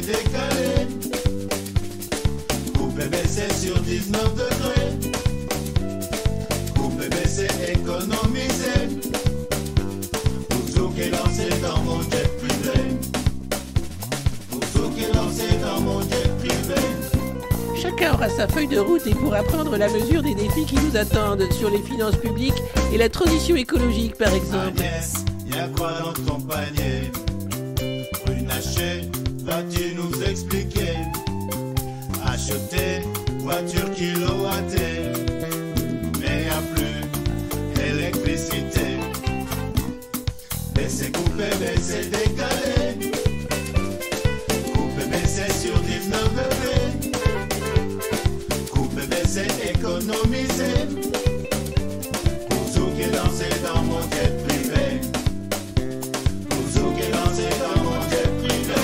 Décalé. Coupé, mais c'est sur 19 degrés. Coupé, mais c'est économisé. Pour qui est lancé dans mon jet privé. Pour qui est lancé dans mon jet privé. Chacun aura sa feuille de route et pourra prendre la mesure des défis qui nous attendent sur les finances publiques et la transition écologique par exemple. Agnès, y a quoi dans ton panier? Runacher, vas-tu nous expliquer Acheter, voiture kilowattée, mais a plus électricité. Mais c'est coupé, mais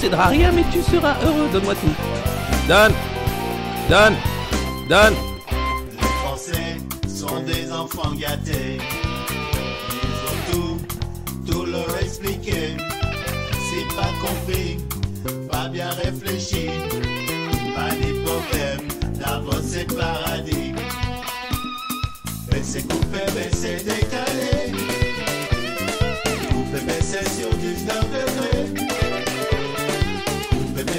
Posséderas rien, mais tu seras heureux. Donne-moi tout. Donne Donne Donne Les Français sont des enfants gâtés. Ils ont tout, tout leur expliqué. C'est pas compris, pas bien réfléchi. Pas ni problème, d'abord c'est paradis. Mais c'est coupé, mais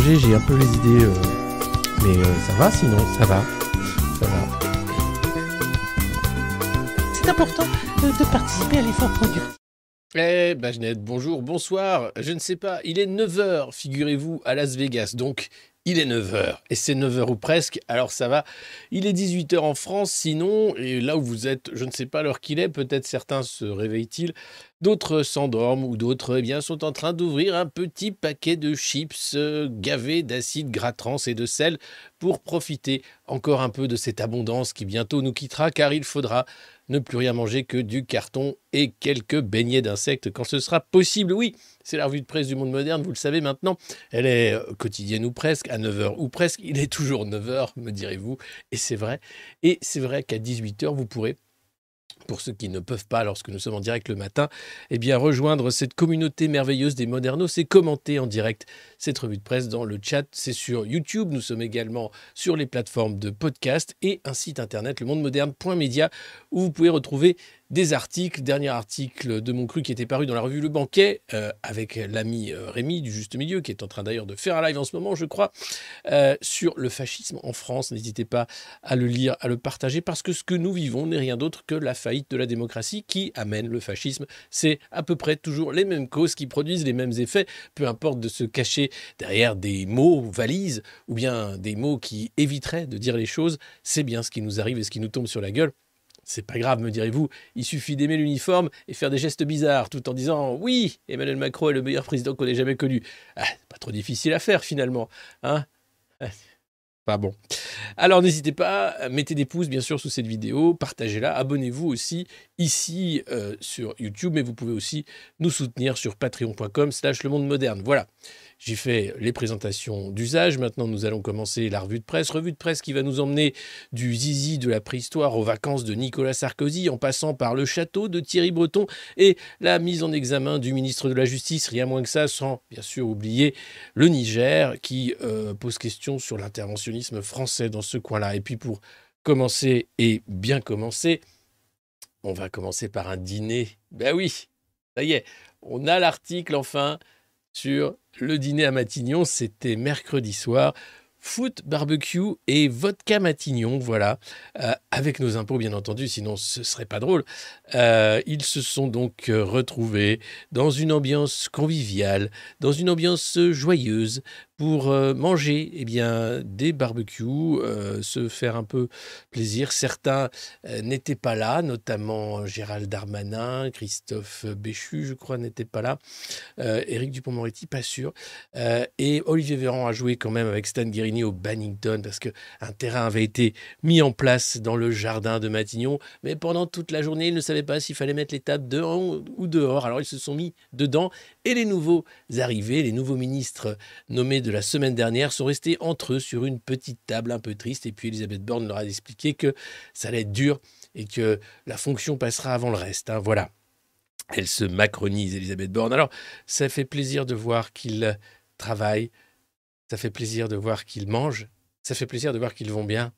Que j'ai un peu les idées. euh, Mais euh, ça va sinon, ça va. Ça va. C'est important euh, de participer à l'effort productif. Eh, Bajnette, bonjour, bonsoir. Je ne sais pas, il est 9h, figurez-vous, à Las Vegas. Donc, il est 9h. Et c'est 9h ou presque, alors ça va. Il est 18h en France, sinon, et là où vous êtes, je ne sais pas l'heure qu'il est, peut-être certains se réveillent-ils, d'autres s'endorment ou d'autres, eh bien, sont en train d'ouvrir un petit paquet de chips euh, gavés d'acide gras trans et de sel pour profiter encore un peu de cette abondance qui bientôt nous quittera, car il faudra ne plus rien manger que du carton et quelques beignets d'insectes quand ce sera possible. Oui, c'est la revue de presse du monde moderne, vous le savez maintenant. Elle est euh, quotidienne ou presque, à 9h ou presque. Il est toujours 9h, me direz-vous. Et c'est vrai. Et c'est vrai qu'à 18h, vous pourrez pour ceux qui ne peuvent pas, lorsque nous sommes en direct le matin, eh bien rejoindre cette communauté merveilleuse des modernos et commenter en direct cette revue de presse dans le chat. C'est sur YouTube. Nous sommes également sur les plateformes de podcast et un site internet, le monde où vous pouvez retrouver des articles. Dernier article de mon cru qui était paru dans la revue Le Banquet euh, avec l'ami euh, Rémi du Juste Milieu, qui est en train d'ailleurs de faire un live en ce moment, je crois, euh, sur le fascisme en France. N'hésitez pas à le lire, à le partager, parce que ce que nous vivons n'est rien d'autre que la faillite de la démocratie qui amène le fascisme. C'est à peu près toujours les mêmes causes qui produisent les mêmes effets, peu importe de se cacher derrière des mots valises ou bien des mots qui éviteraient de dire les choses. C'est bien ce qui nous arrive et ce qui nous tombe sur la gueule. C'est pas grave, me direz-vous, il suffit d'aimer l'uniforme et faire des gestes bizarres tout en disant oui, Emmanuel Macron est le meilleur président qu'on ait jamais connu. Ah, pas trop difficile à faire finalement, hein Pas bon. Alors n'hésitez pas, mettez des pouces bien sûr sous cette vidéo, partagez-la, abonnez-vous aussi ici euh, sur YouTube, mais vous pouvez aussi nous soutenir sur patreon.com slash le monde moderne. Voilà. J'ai fait les présentations d'usage. Maintenant, nous allons commencer la revue de presse. Revue de presse qui va nous emmener du zizi de la préhistoire aux vacances de Nicolas Sarkozy, en passant par le château de Thierry Breton et la mise en examen du ministre de la Justice. Rien moins que ça, sans bien sûr oublier le Niger qui euh, pose question sur l'interventionnisme français dans ce coin-là. Et puis pour commencer et bien commencer, on va commencer par un dîner. Ben oui, ça y est, on a l'article enfin sur le dîner à Matignon. C'était mercredi soir. Foot, barbecue et vodka Matignon, voilà, euh, avec nos impôts bien entendu, sinon ce serait pas drôle. Euh, ils se sont donc euh, retrouvés dans une ambiance conviviale, dans une ambiance joyeuse, pour euh, manger eh bien, des barbecues, euh, se faire un peu plaisir. Certains euh, n'étaient pas là, notamment Gérald Darmanin, Christophe Béchu, je crois, n'était pas là. Éric Dupont-Moretti, pas sûr. et Olivier Véran a joué quand même avec Stan Guérini au Bannington parce qu'un terrain avait été mis en place dans le jardin de Matignon. Mais pendant toute la journée, ils ne savaient pas s'il fallait mettre les tables dehors ou dehors. Alors ils se sont mis dedans. Et les nouveaux arrivés, les nouveaux ministres nommés de la semaine dernière sont restés entre eux sur une petite table un peu triste. Et puis Elisabeth Borne leur a expliqué que ça allait être dur et que la fonction passera avant le reste. Hein. voilà. Elle se macronise, Elisabeth Borne. Alors, ça fait plaisir de voir qu'ils travaillent. Ça fait plaisir de voir qu'ils mangent. Ça fait plaisir de voir qu'ils vont bien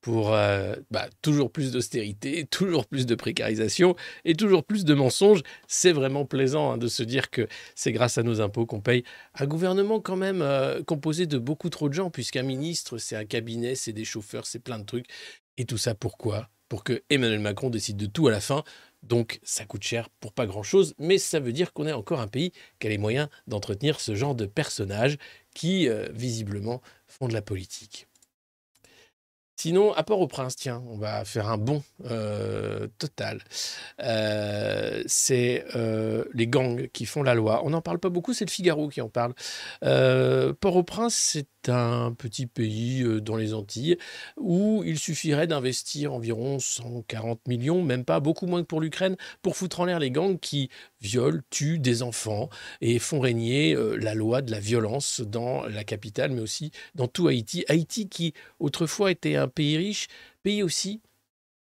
pour euh, bah, toujours plus d'austérité, toujours plus de précarisation et toujours plus de mensonges. C'est vraiment plaisant hein, de se dire que c'est grâce à nos impôts qu'on paye un gouvernement quand même euh, composé de beaucoup trop de gens, puisqu'un ministre, c'est un cabinet, c'est des chauffeurs, c'est plein de trucs. Et tout ça pourquoi? Pour que Emmanuel Macron décide de tout à la fin. Donc ça coûte cher pour pas grand-chose, mais ça veut dire qu'on est encore un pays qui a les moyens d'entretenir ce genre de personnages qui, euh, visiblement, font de la politique. Sinon, à Port-au-Prince, tiens, on va faire un bond euh, total. Euh, c'est euh, les gangs qui font la loi. On n'en parle pas beaucoup, c'est le Figaro qui en parle. Port-au-Prince, c'est un petit pays euh, dans les Antilles où il suffirait d'investir environ 140 millions, même pas, beaucoup moins que pour l'Ukraine, pour foutre en l'air les gangs qui violent, tuent des enfants et font régner euh, la loi de la violence dans la capitale, mais aussi dans tout Haïti. Haïti qui autrefois était un pays riche, pays aussi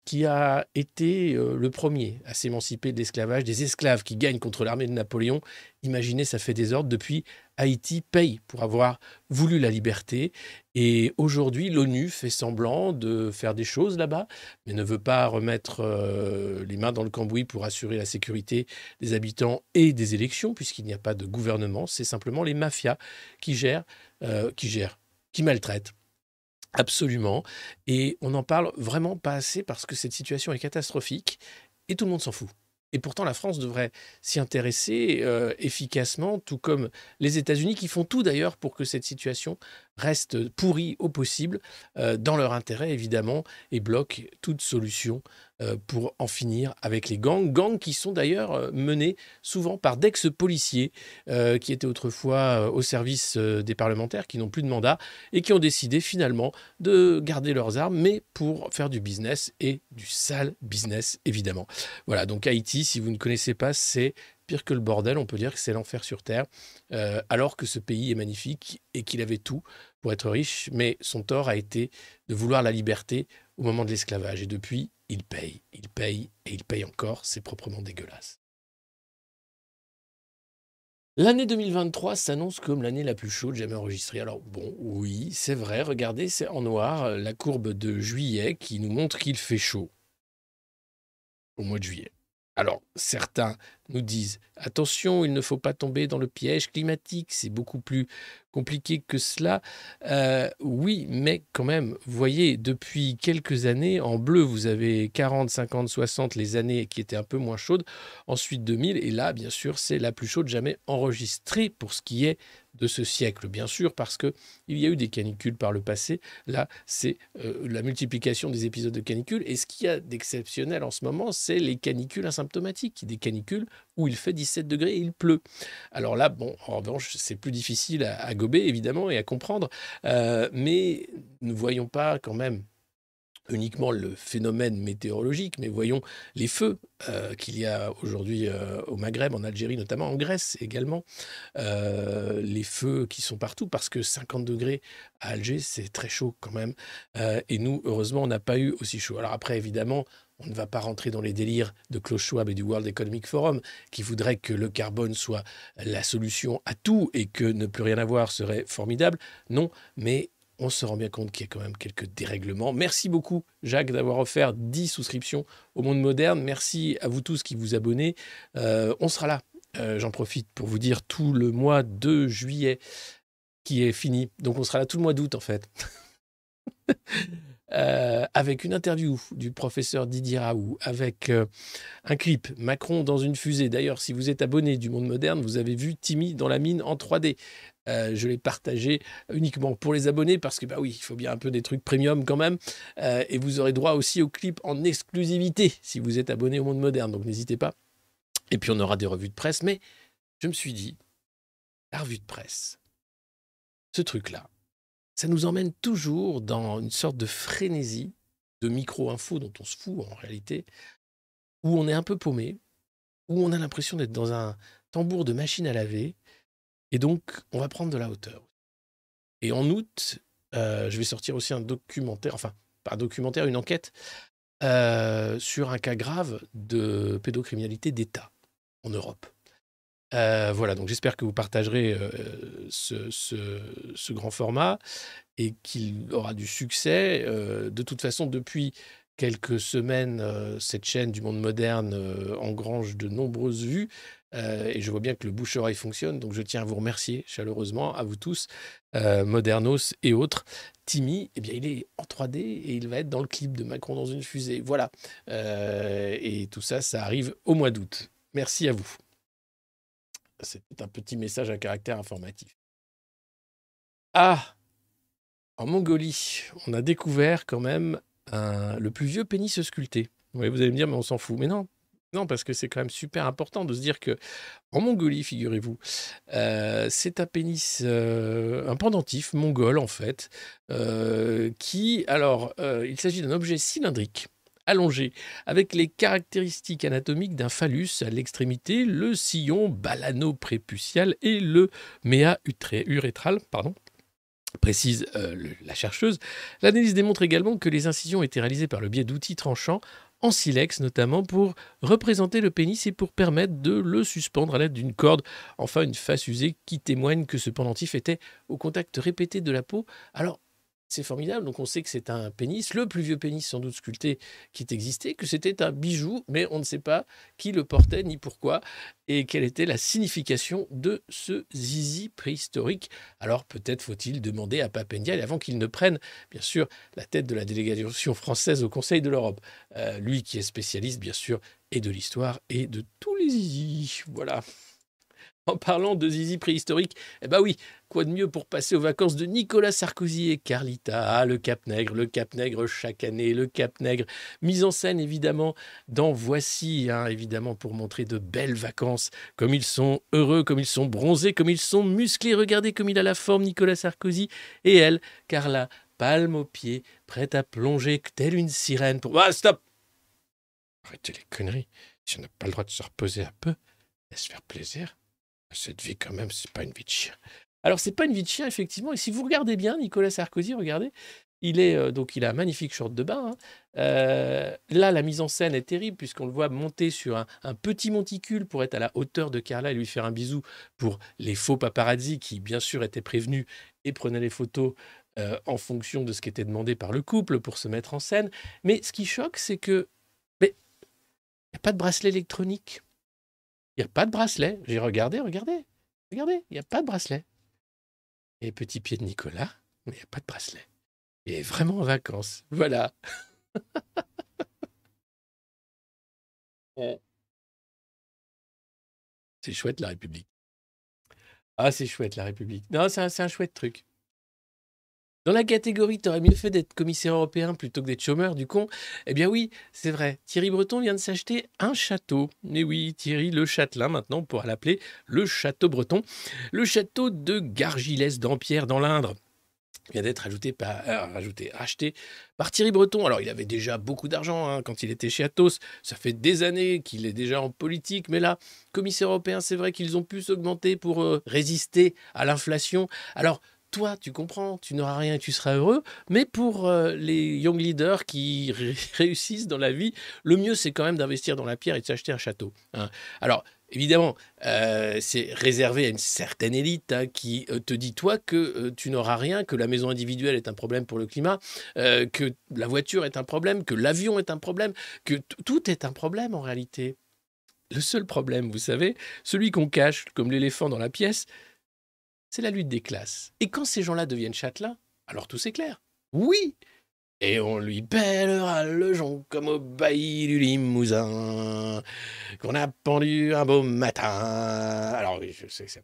qui a été euh, le premier à s'émanciper de l'esclavage, des esclaves qui gagnent contre l'armée de Napoléon. Imaginez, ça fait des ordres. Depuis, Haïti paye pour avoir voulu la liberté. Et aujourd'hui, l'ONU fait semblant de faire des choses là-bas, mais ne veut pas remettre euh, les mains dans le cambouis pour assurer la sécurité des habitants et des élections, puisqu'il n'y a pas de gouvernement. C'est simplement les mafias qui gèrent, euh, qui gèrent, qui maltraitent Absolument. Et on n'en parle vraiment pas assez parce que cette situation est catastrophique et tout le monde s'en fout. Et pourtant, la France devrait s'y intéresser euh, efficacement, tout comme les États-Unis, qui font tout d'ailleurs pour que cette situation reste pourrie au possible, euh, dans leur intérêt évidemment, et bloquent toute solution pour en finir avec les gangs. Gangs qui sont d'ailleurs menés souvent par d'ex-policiers qui étaient autrefois au service des parlementaires, qui n'ont plus de mandat, et qui ont décidé finalement de garder leurs armes, mais pour faire du business et du sale business évidemment. Voilà, donc Haïti, si vous ne connaissez pas, c'est pire que le bordel. On peut dire que c'est l'enfer sur Terre, euh, alors que ce pays est magnifique et qu'il avait tout pour être riche. Mais son tort a été de vouloir la liberté au moment de l'esclavage. Et depuis, il paye, il paye et il paye encore. C'est proprement dégueulasse. L'année 2023 s'annonce comme l'année la plus chaude jamais enregistrée. Alors bon, oui, c'est vrai, regardez, c'est en noir la courbe de juillet qui nous montre qu'il fait chaud au mois de juillet. Alors, certains nous disent attention, il ne faut pas tomber dans le piège climatique, c'est beaucoup plus compliqué que cela. Euh, oui, mais quand même, vous voyez, depuis quelques années, en bleu, vous avez 40, 50, 60, les années qui étaient un peu moins chaudes, ensuite 2000, et là, bien sûr, c'est la plus chaude jamais enregistrée pour ce qui est de ce siècle, bien sûr, parce que il y a eu des canicules par le passé. Là, c'est euh, la multiplication des épisodes de canicules. Et ce qu'il y a d'exceptionnel en ce moment, c'est les canicules asymptomatiques, des canicules où il fait 17 degrés et il pleut. Alors là, bon, en revanche, c'est plus difficile à, gober, évidemment, et à comprendre. Euh, mais ne voyons pas quand même uniquement le phénomène météorologique, mais voyons les feux euh, qu'il y a aujourd'hui euh, au Maghreb, en Algérie, notamment en Grèce également, euh, les feux qui sont partout, parce que 50 degrés à Alger, c'est très chaud quand même. et nous, heureusement, on n'a pas eu aussi chaud. Alors après, évidemment, on ne va pas rentrer dans les délires de Klaus Schwab et du World Economic Forum qui voudraient que le carbone soit la solution à tout et que ne plus rien avoir serait formidable. Non, mais on se rend bien compte qu'il y a quand même quelques dérèglements. Merci beaucoup, Jacques, d'avoir offert 10 souscriptions au monde moderne. Merci à vous tous qui vous abonnez. Euh, on sera là. Euh, j'en profite pour vous dire tout le mois de juillet qui est fini. Donc on sera là tout le mois d'août en fait. Euh, avec une interview du professeur Didier Raoult, avec un clip Macron dans une fusée. D'ailleurs, si vous êtes abonné du Monde Moderne, vous avez vu Timmy dans la mine en 3D. Euh, je l'ai partagé uniquement pour les abonnés parce que, bah oui, il faut bien un peu des trucs premium quand même. Euh, et vous aurez droit aussi au clip en exclusivité si vous êtes abonné au monde moderne. Donc n'hésitez pas. Et puis on aura des revues de presse. Mais je me suis dit, la revue de presse, ce truc-là, ça nous emmène toujours dans une sorte de frénésie de micro-info dont on se fout en réalité, où on est un peu paumé, où on a l'impression d'être dans un tambour de machine à laver et donc, on va prendre de la hauteur. Et en août, euh, je vais sortir aussi un documentaire, enfin, pas un documentaire, une enquête euh, sur un cas grave de pédocriminalité d'État en Europe. Euh, voilà, donc j'espère que vous partagerez ce, grand format et qu'il aura du succès. de toute façon, depuis quelques semaines, cette chaîne du monde moderne engrange de nombreuses vues. Euh, et je vois bien que le bouche-oreille fonctionne, donc je tiens à vous remercier chaleureusement, à vous tous, euh, Modernos et autres. Timmy, eh bien, il est en 3D et il va être dans le clip de Macron dans une fusée. Voilà. Euh, et tout ça, ça arrive au mois d'août. Merci à vous. C'est un petit message à caractère informatif. Ah En Mongolie, on a découvert quand même le plus vieux pénis sculpté. vous allez me dire, mais on s'en fout. Mais non, non, parce que c'est quand même super important de se dire que en Mongolie, figurez-vous, euh, c'est un pénis, euh, un pendentif mongol en fait, euh, qui, alors, il s'agit d'un objet cylindrique allongé, avec les caractéristiques anatomiques d'un phallus à l'extrémité, le sillon balano-prépucial et le méa urétral, pardon, précise la chercheuse. L'analyse démontre également que les incisions étaient réalisées par le biais d'outils tranchants en silex notamment pour représenter le pénis et pour permettre de le suspendre à l'aide d'une corde. Enfin, une face usée qui témoigne que ce pendentif était au contact répété de la peau. Alors, c'est formidable. Donc on sait que c'est un pénis, le plus vieux pénis sans doute sculpté qui ait existé, que c'était un bijou, mais on ne sait pas qui le portait ni pourquoi et quelle était la signification de ce zizi préhistorique. Alors peut-être faut-il demander à Papendial avant qu'il ne prenne, bien sûr, la tête de la délégation française au Conseil de l'Europe. Euh, lui qui est spécialiste, bien sûr, et de l'histoire et de tous les zizi. Voilà. En parlant de zizi préhistorique, eh ben oui, quoi de mieux pour passer aux vacances de Nicolas Sarkozy et Carlita? Ah, le Cap Nègre, le Cap Nègre chaque année, le Cap Nègre, mise en scène évidemment dans Voici, hein, évidemment pour montrer de belles vacances, comme ils sont heureux, comme ils sont bronzés, comme ils sont musclés. Regardez comme il a la forme, Nicolas Sarkozy, et elle, Carla, palme aux pieds, prête à plonger telle une sirène pour... Ah, stop Arrêtez les conneries. Si on n'a pas le droit de se reposer un peu, laisse faire plaisir. Cette vie, quand même, c'est pas une vie de chien. Alors, c'est pas une vie de chien, effectivement. Et si vous regardez bien, Nicolas Sarkozy, regardez, Il est euh, donc il a un magnifique short de bain. hein. Euh, là, la mise en scène est terrible puisqu'on le voit monter sur un, petit monticule pour être à la hauteur de Carla et lui faire un bisou pour les faux paparazzi qui, bien sûr, étaient prévenus et prenaient les photos euh, en fonction de ce qui était demandé par le couple pour se mettre en scène. Mais ce qui choque, c'est que il n'y a pas de bracelet électronique. Il n'y a pas de bracelet. J'ai regardé, regardez, regardez, il n'y a pas de bracelet. Et petit pied de Nicolas, mais il n'y a pas de bracelet. Il est vraiment en vacances. Voilà. C'est chouette la République. Ah, c'est chouette la République. Non, c'est un, c'est un chouette truc. Dans la catégorie, t'aurais mieux fait d'être commissaire européen plutôt que d'être chômeur du con. Eh bien oui, c'est vrai. Thierry Breton vient de s'acheter un château. Mais oui, Thierry le Châtelain, maintenant, on pourra l'appeler le Château Breton. Le château de Gargilès d'Ampierre dans l'Indre vient d'être ajouté par, euh, rajouté, racheté par Thierry Breton. Alors, il avait déjà beaucoup d'argent hein, quand il était chez Atos. Ça fait des années qu'il est déjà en politique. Mais là, commissaire européen, c'est vrai qu'ils ont pu s'augmenter pour euh, résister à l'inflation. Alors, toi, tu comprends, tu n'auras rien et tu seras heureux. Mais pour euh, les young leaders qui ré- réussissent dans la vie, le mieux, c'est quand même d'investir dans la pierre et de s'acheter un château. hein. Alors, évidemment, euh, c'est réservé à une certaine élite hein, qui euh, te dit, toi, que tu n'auras rien, que la maison individuelle est un problème pour le climat, que la voiture est un problème, que l'avion est un problème, que tout est un problème en réalité. Le seul problème, vous savez, celui qu'on cache comme l'éléphant dans la pièce, c'est la lutte des classes. Et quand ces gens-là deviennent châtelains, alors tout s'éclaire. Oui Et on lui pèlera le jonc comme au bailli du Limousin, qu'on a pendu un beau matin. Alors oui, je sais que c'est...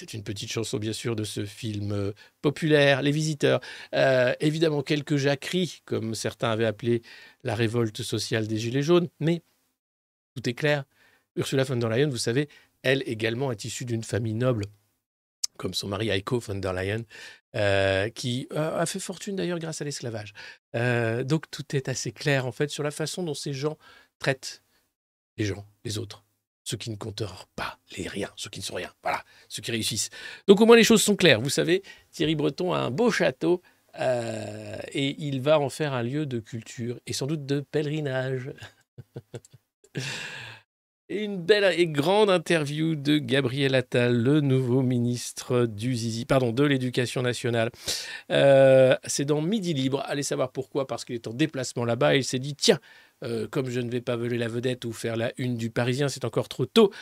C'est une petite chanson, bien sûr, de ce film euh, populaire, Les Visiteurs. Euh, évidemment, quelques jacqueries, comme certains avaient appelé la révolte sociale des Gilets jaunes, mais tout est clair. Ursula von der Leyen, vous savez, elle également est issue d'une famille noble, comme son mari Heiko von der Leyen, euh, qui euh, a fait fortune d'ailleurs grâce à l'esclavage. Euh, donc tout est assez clair en fait sur la façon dont ces gens traitent les gens, les autres, ceux qui ne comptent pas, les riens, ceux qui ne sont rien, voilà, ceux qui réussissent. Donc au moins les choses sont claires. Vous savez, Thierry Breton a un beau château et il va en faire un lieu de culture et sans doute de pèlerinage. Et une belle et grande interview de Gabriel Attal, le nouveau ministre du Zizi, pardon, de l'Éducation nationale. Euh, c'est dans Midi Libre. Allez savoir pourquoi, parce qu'il est en déplacement là-bas. Et il s'est dit tiens, euh, comme je ne vais pas voler la vedette ou faire la une du Parisien, c'est encore trop tôt.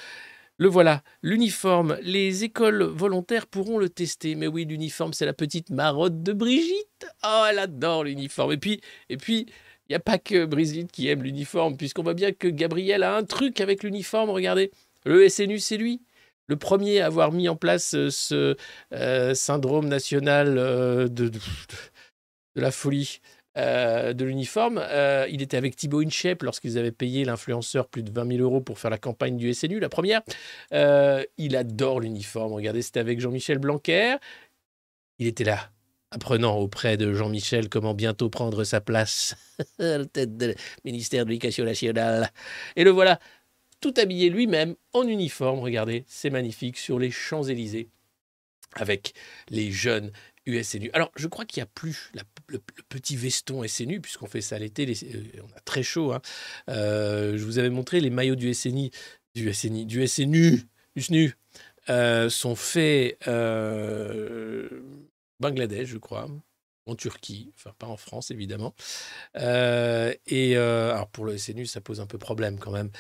Le voilà, l'uniforme. Les écoles volontaires pourront le tester. Mais oui, l'uniforme, c'est la petite marotte de Brigitte. Oh, elle adore l'uniforme. Et puis, et puis, il n'y a pas que Brigitte qui aime l'uniforme, puisqu'on voit bien que Gabriel a un truc avec l'uniforme. Regardez, le SNU, c'est lui. Le premier à avoir mis en place euh, ce euh, syndrome national euh, de, la folie de l'uniforme. Il était avec Thibaut Inchep lorsqu'ils avaient payé l'influenceur plus de 20 000 euros pour faire la campagne du SNU, la première. Il adore l'uniforme. Regardez, c'était avec Jean-Michel Blanquer. Il était là, apprenant auprès de Jean-Michel comment bientôt prendre sa place à la tête du ministère de l'Éducation nationale. Et le voilà, tout habillé lui-même en uniforme. Regardez, c'est magnifique sur les Champs-Élysées avec les jeunes USNU. Alors, je crois qu'il n'y a plus le, petit veston SNU, puisqu'on fait ça l'été, euh, on a très chaud. hein. Euh, je vous avais montré les maillots du SNI, du du SNU, du SNU, euh, sont faits Bangladesh, je crois, en Turquie, enfin pas en France évidemment. Euh, et euh, alors pour le SNU, ça pose un peu problème quand même.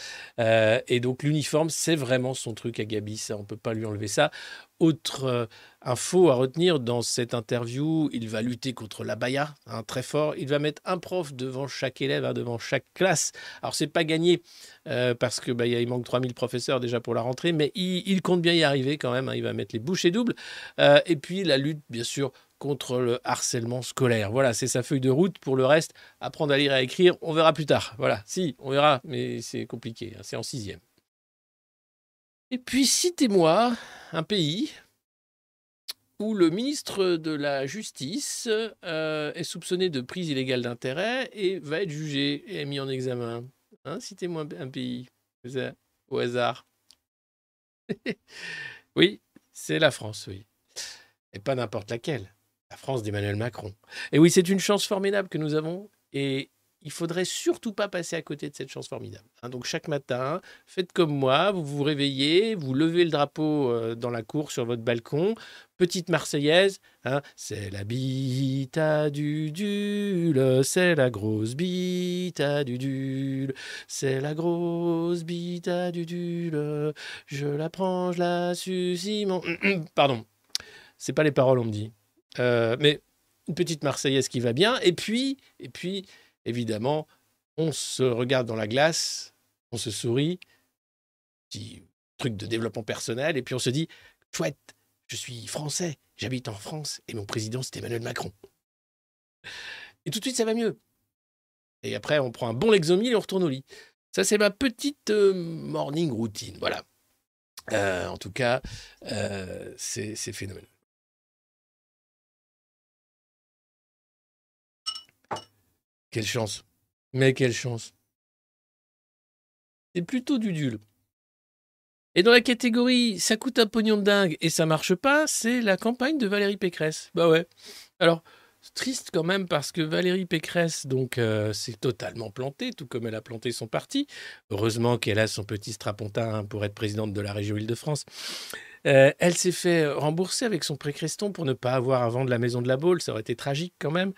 Euh, et donc l'uniforme, c'est vraiment son truc à Gabi, ça, on peut pas lui enlever ça. Autre info à retenir dans cette interview, il va lutter contre l'abaya, hein, très fort. Il va mettre un prof devant chaque élève, hein, devant chaque classe. Alors c'est pas gagné parce que bah, il manque 3000 professeurs déjà pour la rentrée, mais il, compte bien y arriver quand même. hein, il va mettre les bouchées doubles. Et puis la lutte, bien sûr, contre le harcèlement scolaire. Voilà, c'est sa feuille de route. Pour le reste, apprendre à lire et à écrire, on verra plus tard. Voilà, si, on verra, mais c'est compliqué. hein, c'est en sixième. Et puis, citez-moi un pays où le ministre de la Justice euh, est soupçonné de prise illégale d'intérêt et va être jugé et mis en examen. Hein, citez-moi un- pays au hasard. oui, c'est la France, oui. Et pas n'importe laquelle. La France d'Emmanuel Macron. Et oui, c'est une chance formidable que nous avons. Et il faudrait surtout pas passer à côté de cette chance formidable. hein. donc chaque matin, faites comme moi, vous vous réveillez, vous levez le drapeau euh, dans la cour sur votre balcon, petite Marseillaise, hein, c'est la bite à Dudule, c'est la grosse bite à Dudule, c'est la grosse bite à Dudule, je la prends, je la suce, mon... Pardon, c'est pas les paroles, on me dit. Euh, mais une petite Marseillaise qui va bien, et puis, et puis, évidemment, on se regarde dans la glace, on se sourit, petit truc de développement personnel, et puis on se dit, chouette, je suis français, j'habite en France, et mon président, c'est Emmanuel Macron. Et tout de suite, ça va mieux. Et après, on prend un bon Lexomil et on retourne au lit. Ça, c'est ma petite euh, morning routine. Voilà. Euh, en tout cas, c'est phénoménal. Quelle chance. Mais quelle chance. C'est plutôt du dul. Et dans la catégorie ça coûte un pognon de dingue et ça marche pas, c'est la campagne de Valérie Pécresse. Bah ouais. Alors, triste quand même parce que Valérie Pécresse, donc, euh, s'est totalement plantée, tout comme elle a planté son parti. Heureusement qu'elle a son petit strapontin pour être présidente de la région Île-de-France. Euh, elle s'est fait rembourser avec son précreston pour ne pas avoir à vendre la maison de la Baule. Ça aurait été tragique quand même.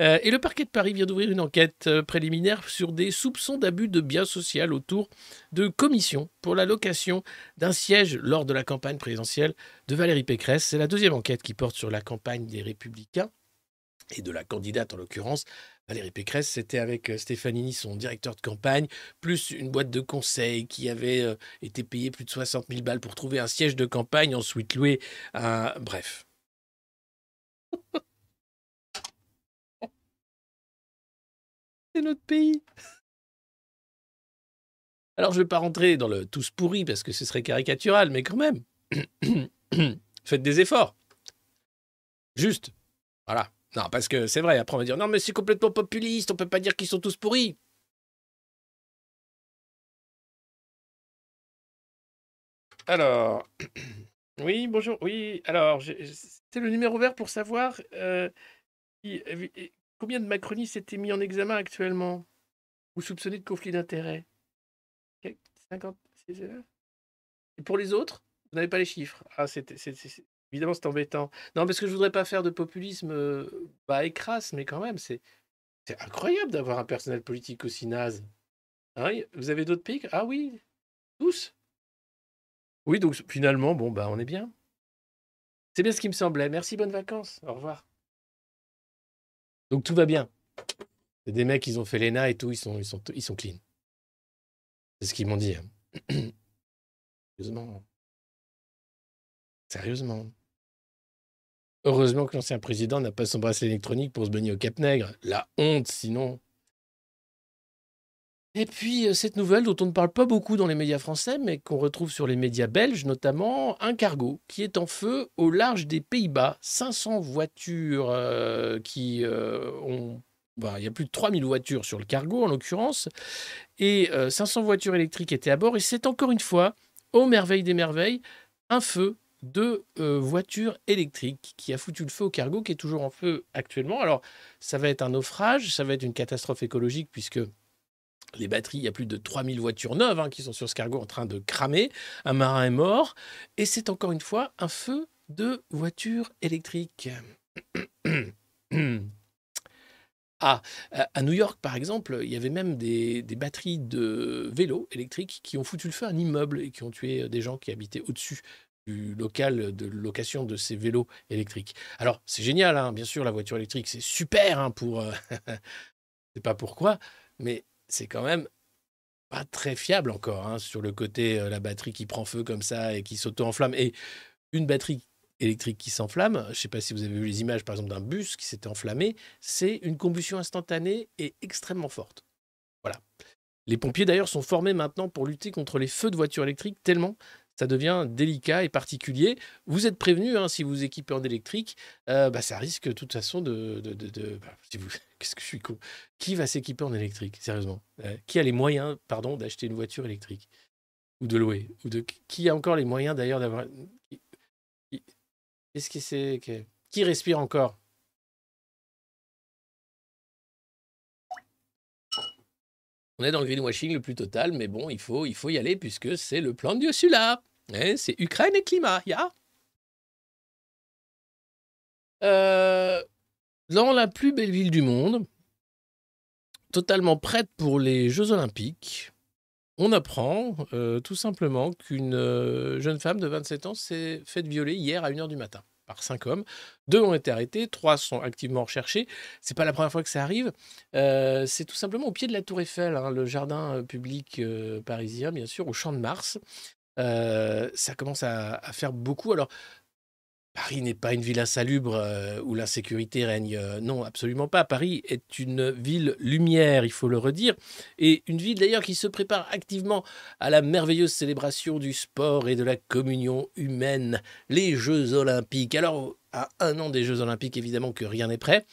Euh, et le parquet de Paris vient d'ouvrir une enquête euh, préliminaire sur des soupçons d'abus de biens social autour de commissions pour la location d'un siège lors de la campagne présidentielle de Valérie Pécresse. C'est la deuxième enquête qui porte sur la campagne des Républicains et de la candidate en l'occurrence. Valérie Pécresse, c'était avec euh, Stéphanie, son directeur de campagne, plus une boîte de conseil qui avait euh, été payée plus de 60 000 balles pour trouver un siège de campagne, ensuite loué un... Bref. C'est notre pays. Alors, je ne vais pas rentrer dans le tous pourri parce que ce serait caricatural, mais quand même, faites des efforts. Juste. Voilà. Non, parce que c'est vrai, après on va dire non, mais c'est complètement populiste, on peut pas dire qu'ils sont tous pourris. Alors, oui, bonjour, oui, alors, c'est le numéro vert pour savoir euh, euh, combien de macronistes étaient mis en examen actuellement? Ou soupçonnés de conflit d'intérêts? Ok, 50, c'est ça? Et pour les autres, vous n'avez pas les chiffres. Ah, c'est- évidemment, c'est embêtant. Non, parce que je voudrais pas faire de populisme euh, bah, écrasse, mais quand même, c'est, incroyable d'avoir un personnel politique aussi naze. Hein, vous avez d'autres que- Ah oui, tous? Oui, donc finalement, bon, bah, on est bien. C'est bien ce qui me semblait. Merci, bonnes vacances. Au revoir. Donc tout va bien. C'est des mecs, ils ont fait l'ENA et tout, ils sont, ils sont, ils sont clean. C'est ce qu'ils m'ont dit. hein. Sérieusement. Sérieusement. Heureusement que l'ancien président n'a pas son bracelet électronique pour se baigner au Cap Nègre. La honte, sinon. Et puis, euh, cette nouvelle dont on ne parle pas beaucoup dans les médias français, mais qu'on retrouve sur les médias belges notamment, un cargo qui est en feu au large des Pays-Bas. 500 voitures euh, qui euh, ont... bah, il y a plus de 3000 voitures sur le cargo en l'occurrence, et euh, 500 voitures électriques étaient à bord, et c'est encore une fois, aux merveilles des merveilles, un feu de euh, voitures électriques qui a foutu le feu au cargo qui est toujours en feu actuellement. Alors, ça va être un naufrage, ça va être une catastrophe écologique puisque les batteries, il y a plus de 3000 voitures neuves hein, qui sont sur ce cargo en train de cramer. Un marin est mort. Et c'est encore une fois un feu de voitures électriques. Ah, à New York, par exemple, il y avait même des, des batteries de vélos électriques qui ont foutu le feu à un immeuble et qui ont tué des gens qui habitaient au-dessus du local de location de ces vélos électriques. Alors, c'est génial, hein, bien sûr, la voiture électrique, c'est super hein, pour... euh, je sais pas pourquoi, mais c'est quand même pas très fiable encore hein, sur le côté euh, la batterie qui prend feu comme ça et qui s'auto-enflamme. Et une batterie électrique qui s'enflamme, je ne sais pas si vous avez vu les images par exemple d'un bus qui s'était enflammé, c'est une combustion instantanée et extrêmement forte. Voilà. Les pompiers d'ailleurs sont formés maintenant pour lutter contre les feux de voitures électriques tellement ça devient délicat et particulier. Vous êtes prévenu, hein, si vous équipez en électrique, euh, bah, ça risque de toute façon de... Bah, qu'est-ce que je suis con. Qui va s'équiper en électrique, sérieusement? Euh, qui a les moyens, pardon, d'acheter une voiture électrique? Ou de louer? Qui a encore les moyens d'ailleurs d'avoir... Qu'est-ce qui c'est Qui respire encore? On est dans le greenwashing le plus total, mais bon, il faut, il faut y aller puisque c'est le plan de Dieu celui-là. Eh, c'est Ukraine et climat, ya. Euh, dans la plus belle ville du monde, totalement prête pour les Jeux Olympiques, on apprend euh, tout simplement qu'une euh, jeune femme de 27 ans s'est faite violer hier à 1h du matin par cinq hommes. Deux ont été arrêtés, trois sont activement recherchés. C'est pas la première fois que ça arrive. Euh, c'est tout simplement au pied de la Tour Eiffel, hein, le jardin public parisien, bien sûr, au Champ de Mars. Ça commence à, faire beaucoup. Alors, Paris n'est pas une ville insalubre euh, où l'insécurité règne. Non, absolument pas. Paris est une ville lumière, il faut le redire, et une ville d'ailleurs qui se prépare activement à la merveilleuse célébration du sport et de la communion humaine, les Jeux Olympiques. Alors, à un an des Jeux Olympiques, évidemment que rien n'est prêt,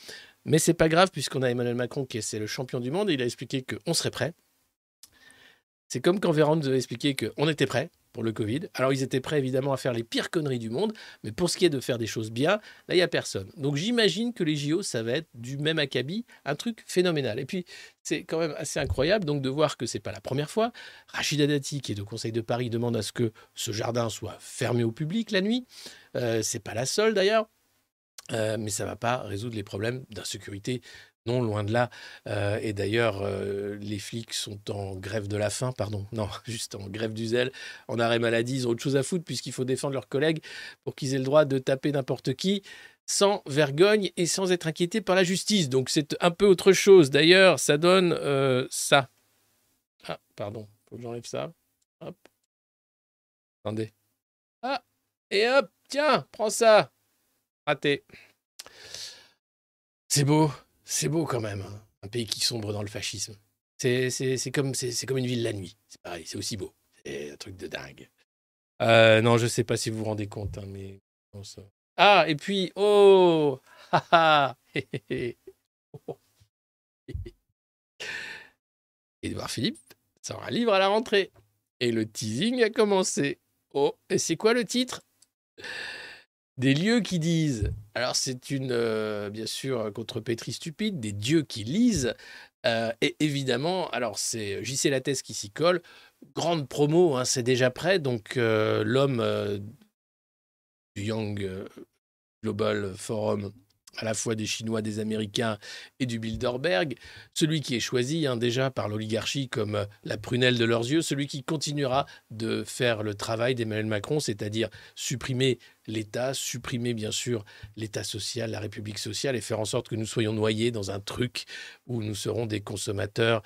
mais c'est pas grave puisqu'on a Emmanuel Macron qui est le champion du monde et il a expliqué qu'on serait prêt. C'est comme quand Véran nous avait expliqué qu'on était prêt le Covid. Alors ils étaient prêts évidemment à faire les pires conneries du monde, mais pour ce qui est de faire des choses bien, là il n'y a personne. Donc j'imagine que les JO, ça va être du même acabit, un truc phénoménal. Et puis c'est quand même assez incroyable donc de voir que c'est pas la première fois. Rachida Dati, qui est au Conseil de Paris, demande à ce que ce jardin soit fermé au public la nuit. Euh, c'est pas la seule d'ailleurs. Euh, mais ça ne va pas résoudre les problèmes d'insécurité non, loin de là. Euh, et d'ailleurs, euh, les flics sont en grève de la faim, pardon, non, juste en grève du zèle, en arrêt maladie. Ils ont autre chose à foutre puisqu'il faut défendre leurs collègues pour qu'ils aient le droit de taper n'importe qui sans vergogne et sans être inquiétés par la justice. Donc c'est un peu autre chose. D'ailleurs, ça donne euh, ça. Ah, pardon, faut que j'enlève ça. Hop. Attendez. Ah, et hop, tiens, prends ça. Raté. C'est beau. C'est beau quand même, hein. un pays qui sombre dans le fascisme. C'est comme, une ville la nuit. C'est pareil, c'est aussi beau. C'est un truc de dingue. Euh, non, je sais pas si vous vous rendez compte, hein, mais. Ah, et puis, oh Édouard Philippe sort un livre à la rentrée. Et le teasing a commencé. Oh, et c'est quoi le titre? Des lieux qui disent. Alors, c'est une, euh, bien sûr, contrepétrie stupide, des dieux qui lisent. Euh, et évidemment, alors, c'est JC Lattès qui s'y colle. Grande promo, hein, c'est déjà prêt. Donc, euh, l'homme du Young Global Forum à la fois des Chinois, des Américains et du Bilderberg, celui qui est choisi hein, déjà par l'oligarchie comme euh, la prunelle de leurs yeux, celui qui continuera de faire le travail d'Emmanuel Macron, c'est-à-dire supprimer l'État, supprimer bien sûr l'État social, la République sociale et faire en sorte que nous soyons noyés dans un truc où nous serons des consommateurs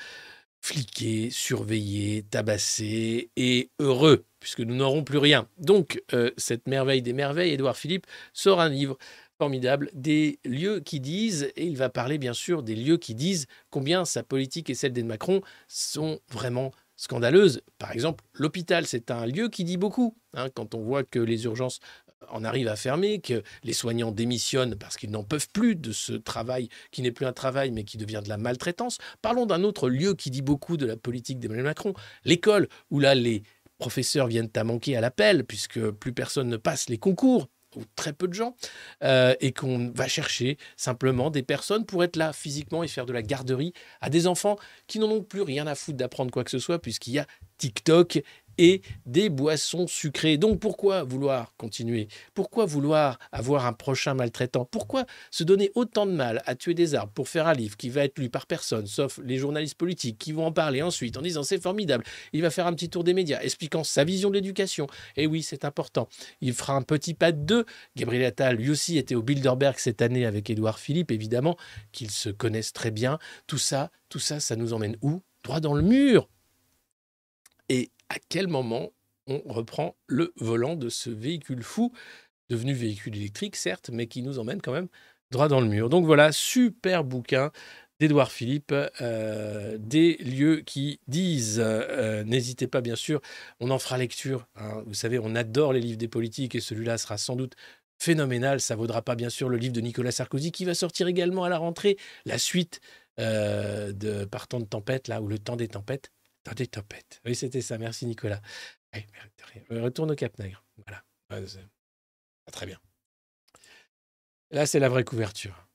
fliqués, surveillés, tabassés et heureux, puisque nous n'aurons plus rien. Donc, euh, cette merveille des merveilles, Édouard Philippe sort un livre formidable, des lieux qui disent, et il va parler bien sûr des lieux qui disent combien sa politique et celle d'Emmanuel Macron sont vraiment scandaleuses. Par exemple, l'hôpital, c'est un lieu qui dit beaucoup. Hein, quand on voit que les urgences en arrivent à fermer, que les soignants démissionnent parce qu'ils n'en peuvent plus de ce travail qui n'est plus un travail mais qui devient de la maltraitance. Parlons d'un autre lieu qui dit beaucoup de la politique d'Emmanuel Macron, l'école, où là les professeurs viennent à manquer à l'appel puisque plus personne ne passe les concours ou très peu de gens, euh, et qu'on va chercher simplement des personnes pour être là physiquement et faire de la garderie à des enfants qui n'en ont plus rien à foutre d'apprendre quoi que ce soit, puisqu'il y a TikTok et des boissons sucrées. Donc pourquoi vouloir continuer? Pourquoi vouloir avoir un prochain maltraitant? Pourquoi se donner autant de mal à tuer des arbres pour faire un livre qui va être lu par personne, sauf les journalistes politiques qui vont en parler ensuite en disant c'est formidable, il va faire un petit tour des médias expliquant sa vision de l'éducation? Et oui, c'est important. Il fera un petit pas de deux. Gabriel Attal, lui aussi, était au Bilderberg cette année avec Édouard Philippe, évidemment, qu'ils se connaissent très bien. Tout ça, tout ça, ça nous emmène où? Droit dans le mur. Et à quel moment on reprend le volant de ce véhicule fou, devenu véhicule électrique, certes, mais qui nous emmène quand même droit dans le mur. Donc voilà, super bouquin d'Edouard Philippe, euh, des lieux qui disent, euh, n'hésitez pas bien sûr, on en fera lecture. Hein. Vous savez, on adore les livres des politiques et celui-là sera sans doute phénoménal. Ça vaudra pas bien sûr le livre de Nicolas Sarkozy qui va sortir également à la rentrée, la suite euh, de Partant de tempête, là, ou le temps des tempêtes. Dans des tempêtes. Oui, c'était ça. Merci, Nicolas. Euh, retourne au Cap Nègre. Voilà. très bien. Là, c'est la vraie couverture.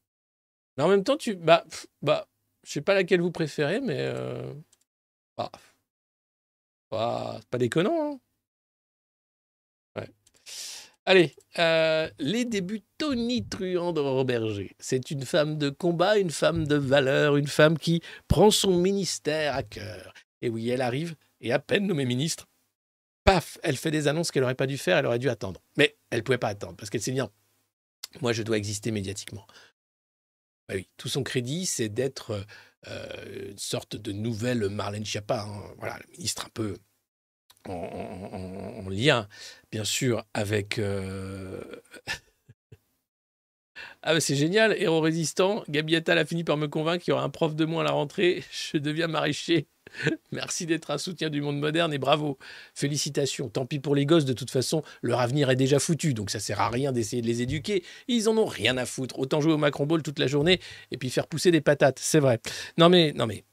Mais en même temps, tu. Bah, bah je sais pas laquelle vous préférez, mais. Euh, Pas, pas, pas déconnant. Hein. Allez, euh, les débuts tonitruants d'Aurore Berger. C'est une femme de combat, une femme de valeur, une femme qui prend son ministère à cœur. Et oui, elle arrive, et à peine nommée ministre, paf, elle fait des annonces qu'elle n'aurait pas dû faire, elle aurait dû attendre. Mais elle ne pouvait pas attendre, parce qu'elle s'est dit, non, moi je dois exister médiatiquement. Bah tout son crédit, c'est d'être euh, une sorte de nouvelle Marlène Schiappa, hein. voilà, le ministre un peu en, en- en lien, bien sûr, avec... euh, Ah, bah, c'est génial, héros résistant. Gabi Attal a fini par me convaincre qu'il y aura un prof de moins à la rentrée. Je deviens maraîcher. Merci d'être un soutien du monde moderne et bravo. Félicitations. Tant pis pour les gosses, de toute façon, leur avenir est déjà foutu, donc ça sert à rien d'essayer de les éduquer. Ils en ont rien à foutre. Autant jouer au Macron Ball toute la journée et puis faire pousser des patates, c'est vrai. Non mais, non mais,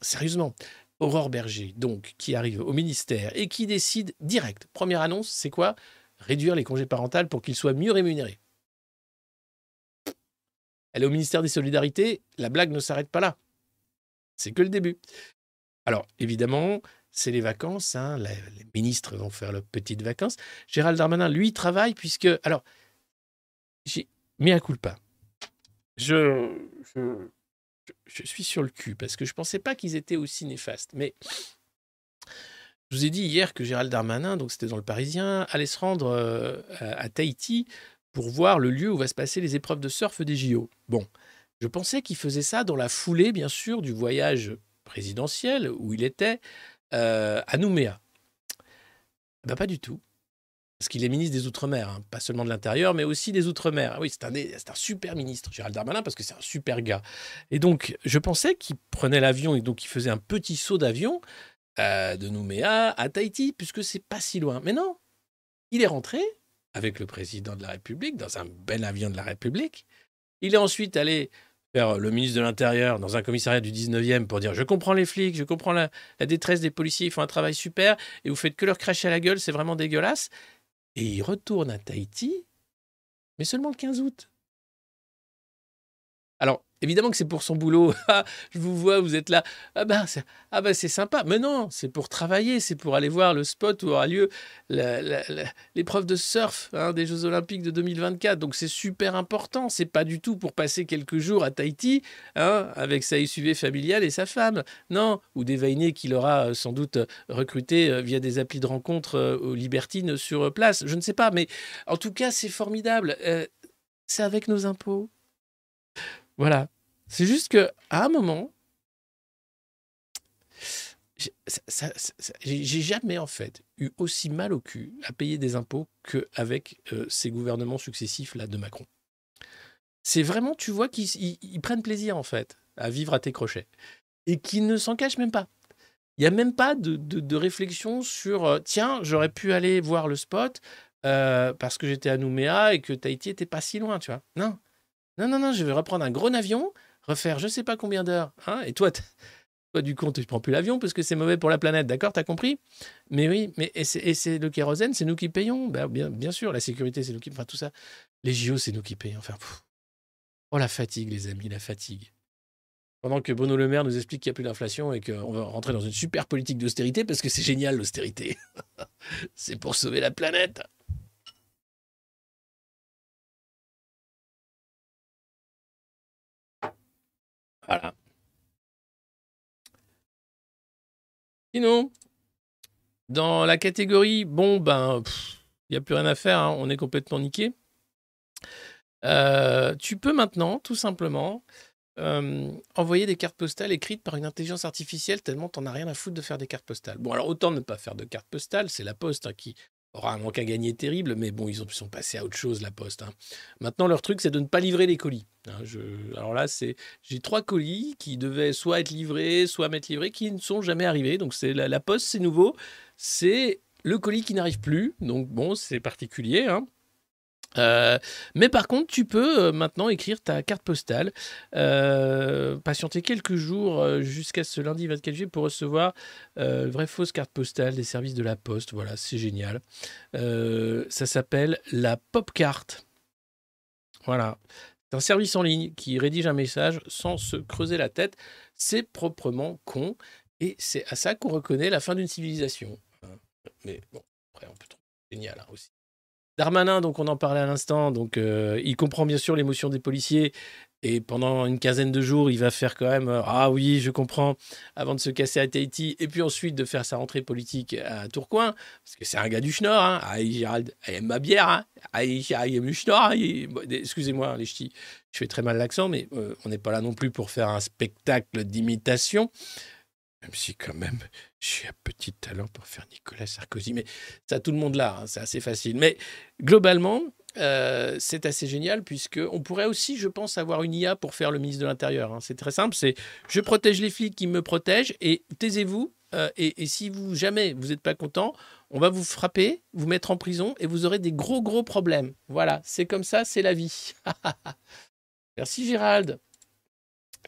sérieusement. Aurore Berger, donc, qui arrive au ministère et qui décide direct. Première annonce, c'est quoi? Réduire les congés parentaux pour qu'ils soient mieux rémunérés. Elle est au ministère des Solidarités, la blague ne s'arrête pas là. C'est que le début. Alors, évidemment, c'est les vacances, hein, les, ministres vont faire leurs petites vacances. Gérald Darmanin, lui, travaille puisque... Alors, j'ai mis un pas. Je, je, je suis sur le cul parce que je ne pensais pas qu'ils étaient aussi néfastes. Mais je vous ai dit hier que Gérald Darmanin, donc c'était dans le Parisien, allait se rendre euh, à, à Tahiti pour voir le lieu où va se passer les épreuves de surf des JO. Bon, je pensais qu'il faisait ça dans la foulée, bien sûr, du voyage présidentiel où il était euh, à Nouméa. Eh Ben, pas du tout. Parce qu'il est ministre des Outre-mer, hein, pas seulement de l'Intérieur, mais aussi des Outre-mer. Ah oui, c'est un, un super ministre, Gérald Darmanin, parce que c'est un super gars. Et donc, je pensais qu'il prenait l'avion et donc il faisait un petit saut d'avion euh, de Nouméa à Tahiti, puisque c'est pas si loin. Mais non, il est rentré avec le président de la République dans un bel avion de la République. Il est ensuite allé faire le ministre de l'Intérieur dans un commissariat du 19e pour dire Je comprends les flics, je comprends la, la détresse des policiers, ils font un travail super et vous faites que leur cracher à la gueule, c'est vraiment dégueulasse. Et il retourne à Tahiti, mais seulement le 15 août. Alors, évidemment que c'est pour son boulot. Ah, je vous vois, vous êtes là. Ah bah, c'est ah c'est sympa. Mais non, c'est pour travailler, c'est pour aller voir le spot où aura lieu l'épreuve de surf hein, des Jeux Olympiques de 2024. Donc c'est super important. C'est pas du tout pour passer quelques jours à Tahiti hein, avec sa SUV familiale et sa femme. Non, ou des vainés qu'il aura euh, sans doute recruté euh, via des applis de rencontre euh, aux libertines sur place. Je ne sais pas, mais en tout cas, c'est formidable. C'est avec nos impôts. Voilà. C'est juste que à un moment, j'ai jamais en fait eu aussi mal au cul à payer des impôts qu'avec euh, ces gouvernements successifs là de Macron. C'est vraiment, tu vois, qu'ils ils- ils prennent plaisir en fait à vivre à tes crochets et qu'ils ne s'en cachent même pas. Il n'y a même pas de réflexion sur euh, tiens, j'aurais pu aller voir le spot euh, parce que j'étais à Nouméa et que Tahiti était pas si loin, tu vois. Non, non, non, non, je vais reprendre un gros avion, refaire je sais pas combien d'heures. hein, et toi, toi, du compte, tu prends plus l'avion parce que c'est mauvais pour la planète, d'accord T'as compris? Mais oui, mais et c'est, le kérosène, c'est nous qui payons. Ben, bien, sûr, la sécurité, c'est nous qui. Enfin, tout ça. Les JO, c'est nous qui payons. Enfin, oh, la fatigue, les amis, la fatigue. Pendant que Bruno Le Maire nous explique qu'il n'y a plus d'inflation et qu'on va rentrer dans une super politique d'austérité parce que c'est génial l'austérité. c'est pour sauver la planète. Voilà. Sinon, dans la catégorie, bon, ben, il n'y a plus rien à faire, hein, on est complètement niqué. Euh, tu peux maintenant, tout simplement, euh, envoyer des cartes postales écrites par une intelligence artificielle tellement t'en as rien à foutre de faire des cartes postales. Bon, alors autant ne pas faire de cartes postales, c'est la poste hein, qui aura un manque à gagner terrible, mais bon, ils ont- sont passés à autre chose, la poste. hein. Maintenant, leur truc, c'est de ne pas livrer les colis. hein. Alors là, c'est j'ai trois colis qui devaient soit être livrés, soit m'être livrés, qui ne sont jamais arrivés. Donc c'est la, la poste, c'est nouveau. C'est le colis qui n'arrive plus. Donc bon, c'est particulier. hein. Euh, mais par contre, tu peux euh, maintenant écrire ta carte postale, euh, patienter quelques jours jusqu'à ce lundi 24 juillet pour recevoir vraie fausse carte postale des services de la poste. Voilà, c'est génial. Ça s'appelle la pop carte. Voilà. C'est un service en ligne qui rédige un message sans se creuser la tête. C'est proprement con. Et c'est à ça qu'on reconnaît la fin d'une civilisation. hein. Mais bon, après, on peut trouver génial hein, aussi. Darmanin, donc on en parlait à l'instant, donc euh, il comprend bien sûr l'émotion des policiers et pendant une quinzaine de jours, il va faire quand même euh, ah oui, je comprends, avant de se casser à Tahiti et puis ensuite de faire sa rentrée politique à Tourcoing parce que c'est un gars du Schnorr. Hein. Ah, Gérald, aime ma bière. Hein. Ah, aime le Schnorr. hein. Excusez-moi, les ch'tis, je fais très mal l'accent, mais euh, on n'est pas là non plus pour faire un spectacle d'imitation. Même si quand même, j'ai un petit talent pour faire Nicolas Sarkozy. Mais ça, tout le monde l'a, hein, c'est assez facile. Mais globalement, euh, c'est assez génial puisque on pourrait aussi, je pense, avoir une IA pour faire le ministre de l'Intérieur. hein. C'est très simple, c'est je protège les flics qui me protègent et taisez-vous. euh, et, et si vous jamais vous n'êtes pas content, on va vous frapper, vous mettre en prison et vous aurez des gros gros problèmes. Voilà, c'est comme ça, c'est la vie. Merci Gérald.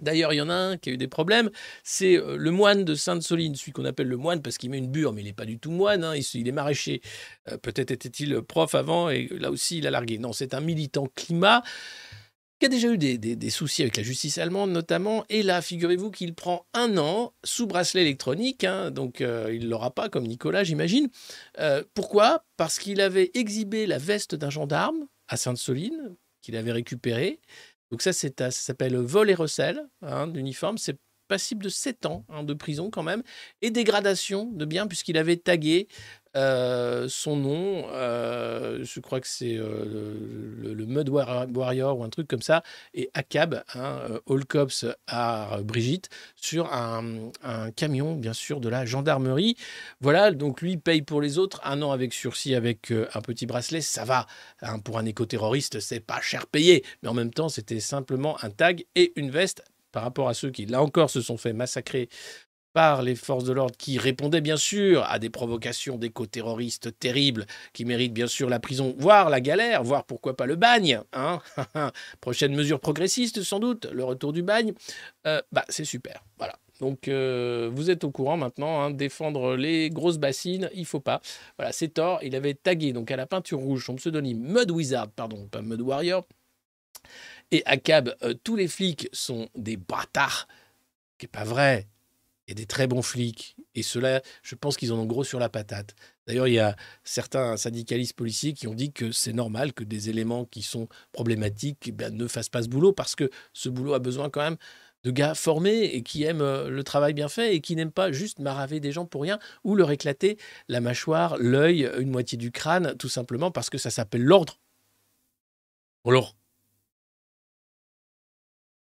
D'ailleurs, il y en a un qui a eu des problèmes. C'est euh, le moine de Sainte-Soline, celui qu'on appelle le moine parce qu'il met une bure, mais il n'est pas du tout moine. hein, il, est maraîcher. Euh, Peut-être était-il prof avant et là aussi il a largué. Non, c'est un militant climat qui a déjà eu des, soucis avec la justice allemande notamment. Et là, figurez-vous qu'il prend un an sous bracelet électronique. hein, donc euh, il ne l'aura pas comme Nicolas, j'imagine. Pourquoi? Parce qu'il avait exhibé la veste d'un gendarme à Sainte-Soline qu'il avait récupérée. Donc ça, ça s'appelle vol et recel hein, d'uniforme. C'est passible de 7 ans hein, de prison quand même et dégradation de biens puisqu'il avait tagué euh, son nom. euh, je crois que c'est euh, le, Mud War- Warrior ou un truc comme ça et ACAB, hein, All Cops à Brigitte sur un, camion bien sûr de la gendarmerie. Voilà, donc lui paye pour les autres un an avec sursis avec un petit bracelet, ça va. hein, pour un éco-terroriste, c'est pas cher payé, mais en même temps, c'était simplement un tag et une veste par rapport à ceux qui, là encore, se sont fait massacrer par les forces de l'ordre qui répondaient bien sûr à des provocations d'éco-terroristes terribles qui méritent bien sûr la prison, voire la galère, voire pourquoi pas le bagne. Hein Prochaine mesure progressiste sans doute, le retour du bagne. Euh, bah, c'est super. Voilà. Donc euh, vous êtes au courant maintenant, hein, défendre les grosses bassines, il faut pas. Voilà, c'est tort. Il avait tagué donc à la peinture rouge son pseudonyme Mud Wizard, pardon, pas Mud Warrior. Et à Cab, euh, tous les flics sont des bâtards. Ce qui n'est pas vrai. Il y a des très bons flics. Et ceux-là, je pense qu'ils en ont gros sur la patate. D'ailleurs, il y a certains syndicalistes policiers qui ont dit que c'est normal que des éléments qui sont problématiques eh bien, ne fassent pas ce boulot parce que ce boulot a besoin quand même de gars formés et qui aiment euh, le travail bien fait et qui n'aiment pas juste maraver des gens pour rien ou leur éclater la mâchoire, l'œil, une moitié du crâne, tout simplement parce que ça s'appelle l'ordre. Alors.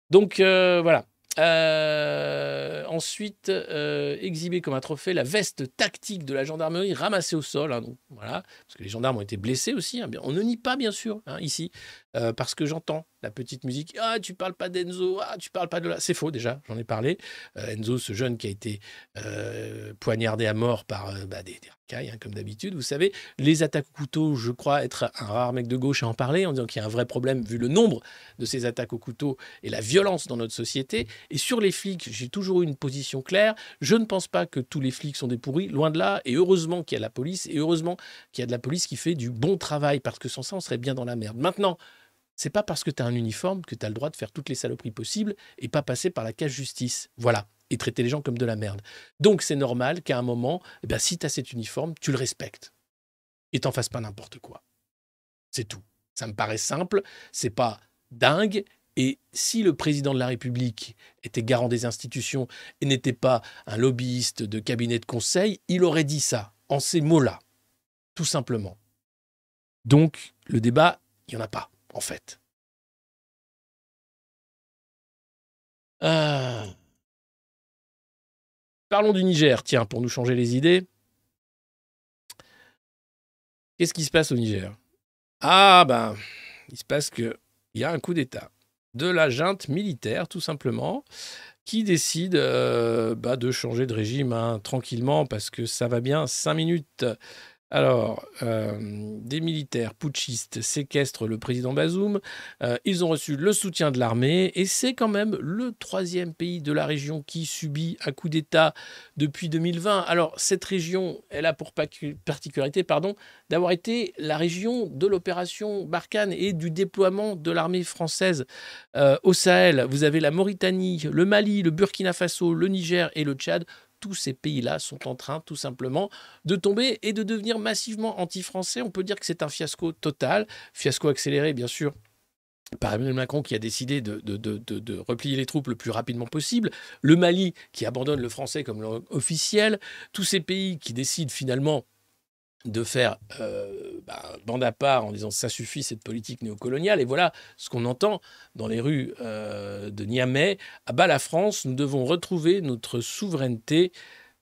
Donc euh, voilà. Euh, ensuite, euh, exhibé comme un trophée la veste tactique de la gendarmerie ramassée au sol. hein, parce que les gendarmes ont été blessés aussi. hein, on ne nie pas, bien sûr, hein, ici, euh, parce que j'entends la petite musique. Ah, tu parles pas d'Enzo. Ah, tu parles pas de là. C'est faux déjà. J'en ai parlé. Enzo, ce jeune qui a été poignardé à mort par bah, des racailles, hein, comme d'habitude. Vous savez, les attaques au couteau, je crois être un rare mec de gauche à en parler, en disant qu'il y a un vrai problème vu le nombre de ces attaques au couteau et la violence dans notre société. Et sur les flics, j'ai toujours eu une position claire. Je ne pense pas que tous les flics sont des pourris, loin de là. Et heureusement qu'il y a la police, et heureusement qu'il y a de la police qui fait du bon travail, parce que sans ça, on serait bien dans la merde. Maintenant, c'est pas parce que tu as un uniforme que tu as le droit de faire toutes les saloperies possibles et pas passer par la cage justice. Voilà. Et traiter les gens comme de la merde. Donc c'est normal qu'à un moment, eh ben, si tu as cet uniforme, tu le respectes. Et t'en fasses pas n'importe quoi. C'est tout. Ça me paraît simple, c'est pas dingue. Et si le président de la République était garant des institutions et n'était pas un lobbyiste de cabinet de conseil, il aurait dit ça, en ces mots-là. Tout simplement. Donc, le débat, il n'y en a pas, en fait. Ah. Parlons du Niger, tiens, pour nous changer les idées. Qu'est-ce qui se passe au Niger? Ah, ben, il se passe qu'il y a un coup d'État de la junte militaire, tout simplement, qui décide euh, bah, de changer de régime hein, tranquillement parce que ça va bien. Cinq minutes. Alors, euh, des militaires putschistes séquestrent le président Bazoum. Euh, ils ont reçu le soutien de l'armée et c'est quand même le troisième pays de la région qui subit un coup d'État depuis 2020. Alors, cette région, elle a pour particularité d'avoir été la région de l'opération Barkhane et du déploiement de l'armée française euh, au Sahel. Vous avez la Mauritanie, le Mali, le Burkina Faso, le Niger et le Tchad tous ces pays-là sont en train tout simplement de tomber et de devenir massivement anti-français. On peut dire que c'est un fiasco total, fiasco accéléré bien sûr par Emmanuel Macron qui a décidé de, de, replier les troupes le plus rapidement possible, le Mali qui abandonne le français comme langue officielle, tous ces pays qui décident finalement de faire euh, bah, bande à part en disant ça suffit cette politique néocoloniale. Et voilà ce qu'on entend dans les rues euh, de Niamey. À bas la France, nous devons retrouver notre souveraineté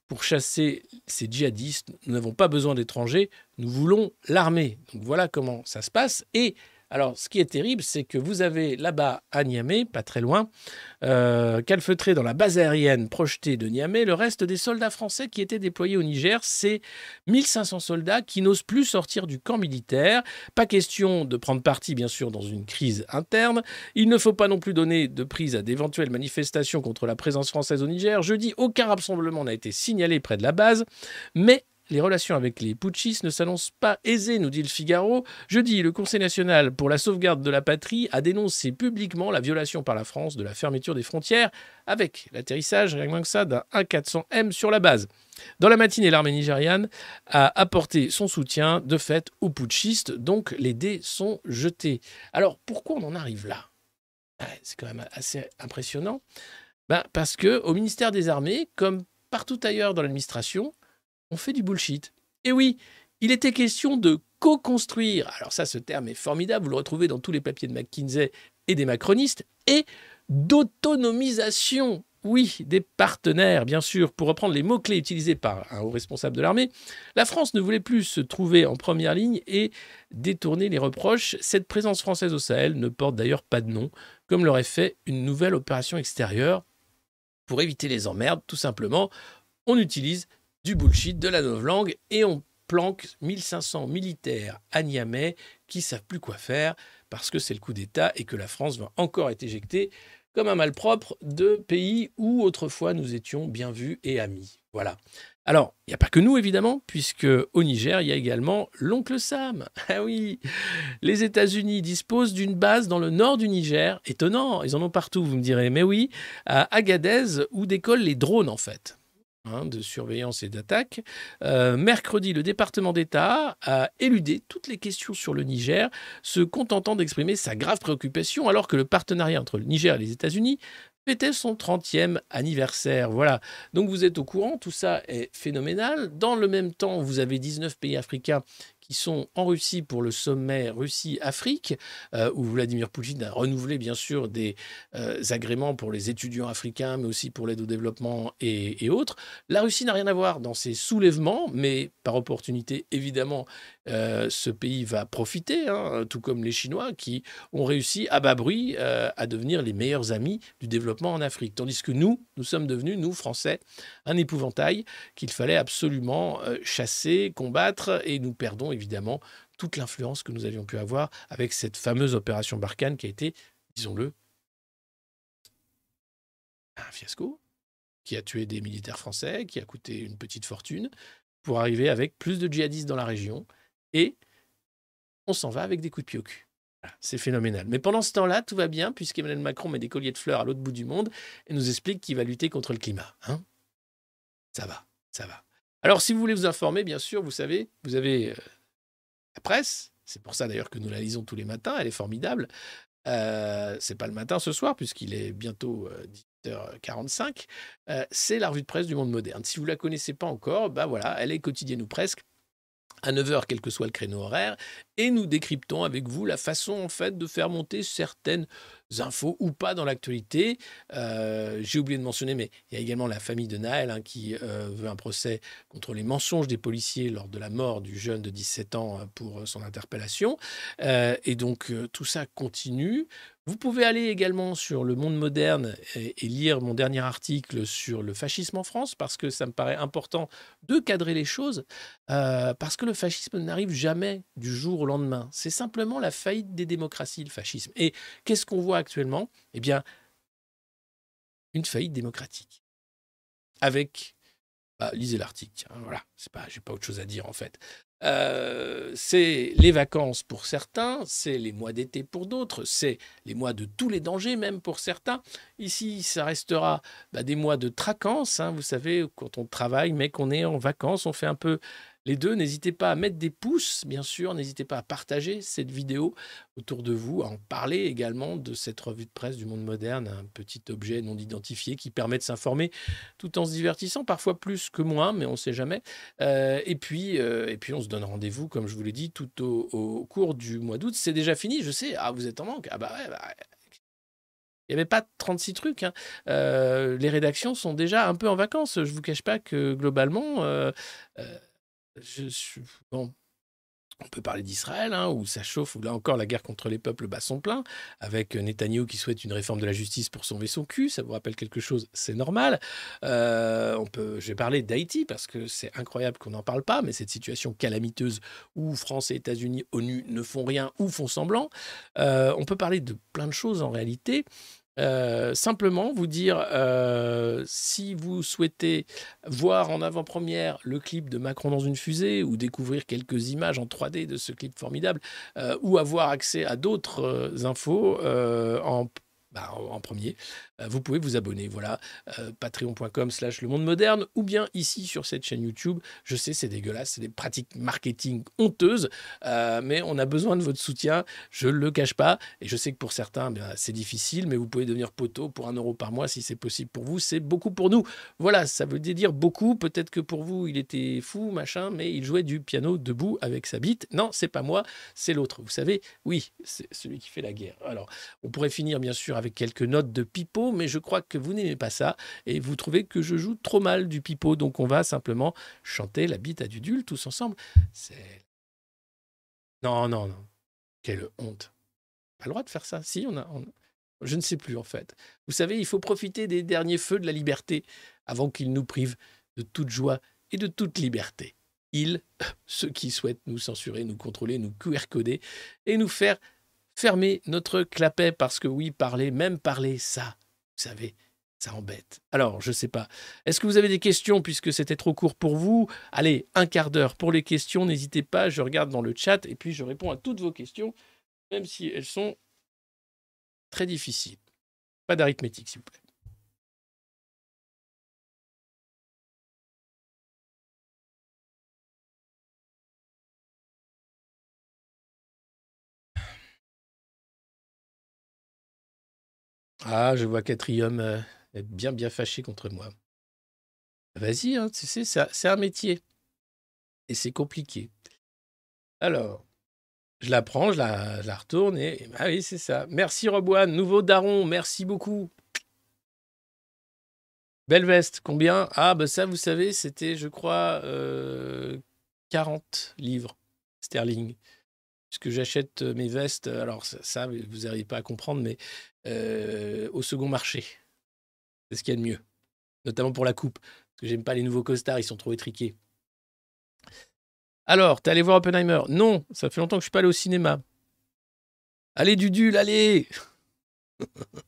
pour chasser ces djihadistes. Nous n'avons pas besoin d'étrangers, nous voulons l'armée. Donc voilà comment ça se passe. Et alors, ce qui est terrible, c'est que vous avez là-bas à Niamey, pas très loin, euh, calfeutré dans la base aérienne projetée de Niamey, le reste des soldats français qui étaient déployés au Niger. C'est 1500 soldats qui n'osent plus sortir du camp militaire. Pas question de prendre parti, bien sûr, dans une crise interne. Il ne faut pas non plus donner de prise à d'éventuelles manifestations contre la présence française au Niger. Jeudi, aucun rassemblement n'a été signalé près de la base, mais les relations avec les putschistes ne s'annoncent pas aisées, nous dit le Figaro. Jeudi, le Conseil national pour la sauvegarde de la patrie a dénoncé publiquement la violation par la France de la fermeture des frontières avec l'atterrissage, rien que ça, d'un A400M sur la base. Dans la matinée, l'armée nigériane a apporté son soutien de fait aux putschistes, donc les dés sont jetés. Alors pourquoi on en arrive là? C'est quand même assez impressionnant. Ben, parce que au ministère des Armées, comme partout ailleurs dans l'administration, on fait du bullshit. Et oui, il était question de co-construire, alors ça ce terme est formidable, vous le retrouvez dans tous les papiers de McKinsey et des macronistes, et d'autonomisation, oui, des partenaires, bien sûr, pour reprendre les mots-clés utilisés par un haut responsable de l'armée, la France ne voulait plus se trouver en première ligne et détourner les reproches. Cette présence française au Sahel ne porte d'ailleurs pas de nom, comme l'aurait fait une nouvelle opération extérieure. Pour éviter les emmerdes, tout simplement, on utilise du bullshit, de la novlangue, et on planque 1500 militaires à Niamey qui savent plus quoi faire parce que c'est le coup d'État et que la France va encore être éjectée comme un malpropre de pays où autrefois nous étions bien vus et amis. Voilà. Alors, il n'y a pas que nous, évidemment, puisque au Niger, il y a également l'oncle Sam. Ah oui, les États-Unis disposent d'une base dans le nord du Niger. Étonnant, ils en ont partout, vous me direz. Mais oui, à Agadez, où décollent les drones, en fait. Hein, de surveillance et d'attaque. Euh, mercredi, le département d'État a éludé toutes les questions sur le Niger, se contentant d'exprimer sa grave préoccupation alors que le partenariat entre le Niger et les États-Unis fêtait son 30e anniversaire. Voilà. Donc vous êtes au courant, tout ça est phénoménal. Dans le même temps, vous avez 19 pays africains qui sont en Russie pour le sommet Russie-Afrique, euh, où Vladimir Poutine a renouvelé bien sûr des euh, agréments pour les étudiants africains, mais aussi pour l'aide au développement et, autres. La Russie n'a rien à voir dans ces soulèvements, mais par opportunité, évidemment, ce pays va profiter, hein, tout comme les Chinois qui ont réussi à bas bruit à devenir les meilleurs amis du développement en Afrique. Tandis que nous, nous sommes devenus, nous, Français, un épouvantail qu'il fallait absolument chasser, combattre, et nous perdons évidemment toute l'influence que nous avions pu avoir avec cette fameuse opération Barkhane qui a été, disons-le, un fiasco, qui a tué des militaires français, qui a coûté une petite fortune, pour arriver avec plus de djihadistes dans la région, et on s'en va avec des coups de pied au cul. C'est phénoménal. Mais pendant ce temps-là, tout va bien, puisqu'Emmanuel Macron met des colliers de fleurs à l'autre bout du monde et nous explique qu'il va lutter contre le climat. Hein ça va, ça va. Alors, si vous voulez vous informer, bien sûr, vous savez, vous avez euh, la presse. C'est pour ça d'ailleurs que nous la lisons tous les matins. Elle est formidable. Euh, c'est pas le matin ce soir, puisqu'il est bientôt 18h45. Euh, euh, c'est la revue de presse du monde moderne. Si vous ne la connaissez pas encore, bah voilà, elle est quotidienne ou presque à 9h, quel que soit le créneau horaire, et nous décryptons avec vous la façon en fait de faire monter certaines infos ou pas dans l'actualité. Euh, j'ai oublié de mentionner, mais il y a également la famille de Naël hein, qui euh, veut un procès contre les mensonges des policiers lors de la mort du jeune de 17 ans euh, pour son interpellation. et donc tout ça continue. Vous pouvez aller également sur le monde moderne et, lire mon dernier article sur le fascisme en France, parce que ça me paraît important de cadrer les choses, parce que le fascisme n'arrive jamais du jour au lendemain. C'est simplement la faillite des démocraties, le fascisme. Et qu'est-ce qu'on voit actuellement Eh bien, une faillite démocratique. Avec Bah, lisez l'article, voilà, c'est pas, j'ai pas autre chose à dire en fait. Euh, c'est les vacances pour certains, c'est les mois d'été pour d'autres, c'est les mois de tous les dangers même pour certains. Ici, ça restera bah, des mois de traquance, hein, vous savez, quand on travaille mais qu'on est en vacances, on fait un peu les deux. N'hésitez pas à mettre des pouces, bien sûr. N'hésitez pas à partager cette vidéo autour de vous, à en parler également de cette revue de presse du monde moderne, un petit objet non identifié qui permet de s'informer tout en se divertissant, parfois plus que moins, mais on ne sait jamais. Euh, et, puis, euh, et puis, on se donne rendez-vous, comme je vous l'ai dit, tout au, cours du mois d'août. C'est déjà fini, je sais. Ah, vous êtes en manque. Ah bah ouais, bah, il n'y avait pas 36 trucs. Hein. Euh, les rédactions sont déjà un peu en vacances. Je ne vous cache pas que globalement, on peut parler d'Israël, hein, où ça chauffe, où là encore la guerre contre les peuples bat son plein, avec Netanyahu qui souhaite une réforme de la justice pour sauver son cul. Ça vous rappelle quelque chose C'est normal. Euh, on peut, je vais parler d'Haïti parce que c'est incroyable qu'on n'en parle pas, mais cette situation calamiteuse où France et États-Unis, ONU ne font rien ou font semblant. Euh, on peut parler de plein de choses en réalité. Euh, simplement vous dire euh, si vous souhaitez voir en avant-première le clip de Macron dans une fusée ou découvrir quelques images en 3D de ce clip formidable euh, ou avoir accès à d'autres infos en bah, en premier, euh, vous pouvez vous abonner. Voilà, euh, patreon.com slash le monde moderne ou bien ici sur cette chaîne YouTube. Je sais, c'est dégueulasse, c'est des pratiques marketing honteuses, euh, mais on a besoin de votre soutien. Je ne le cache pas. Et je sais que pour certains, eh c'est difficile, mais vous pouvez devenir poteau pour un euro par mois si c'est possible pour vous. C'est beaucoup pour nous. Voilà, ça veut dire beaucoup. Peut-être que pour vous, il était fou, machin, mais il jouait du piano debout avec sa bite. Non, c'est pas moi, c'est l'autre. Vous savez, oui, c'est celui qui fait la guerre. Alors, on pourrait finir bien sûr avec quelques notes de pipeau, mais je crois que vous n'aimez pas ça et vous trouvez que je joue trop mal du pipeau. Donc on va simplement chanter la bite à Dudule tous ensemble. C'est. Non, non, non. Quelle honte. Pas le droit de faire ça. Si, on a, Je ne sais plus en fait. Vous savez, il faut profiter des derniers feux de la liberté avant qu'ils nous privent de toute joie et de toute liberté. Ils, ceux qui souhaitent nous censurer, nous contrôler, nous QR-coder et nous faire fermer notre clapet parce que oui, parler, même parler, ça, vous savez, ça embête. Alors, je ne sais pas. Est-ce que vous avez des questions puisque c'était trop court pour vous? Allez, un quart d'heure pour les questions. N'hésitez pas, je regarde dans le chat et puis je réponds à toutes vos questions, même si elles sont très difficiles. Pas d'arithmétique, s'il vous plaît. Ah, je vois qu'Atrium euh, est bien, bien fâché contre moi. Vas-y, hein, tu sais, c'est un métier. Et c'est compliqué. Alors, je la prends, je la, retourne et. Ah oui, c'est ça. Merci Roboine, nouveau daron, merci beaucoup. Belle veste, combien? Ah, bah ça, vous savez, c'était, je crois, 40 euh, livres sterling puisque j'achète mes vestes, alors ça, vous n'arrivez pas à comprendre, mais au second marché. C'est ce qu'il y a de mieux, notamment pour la coupe, parce que j'aime pas les nouveaux costards, ils sont trop étriqués. Alors, t'es allé voir Oppenheimer? Non, ça fait longtemps que je suis pas allé au cinéma. Allez, Dudule, allez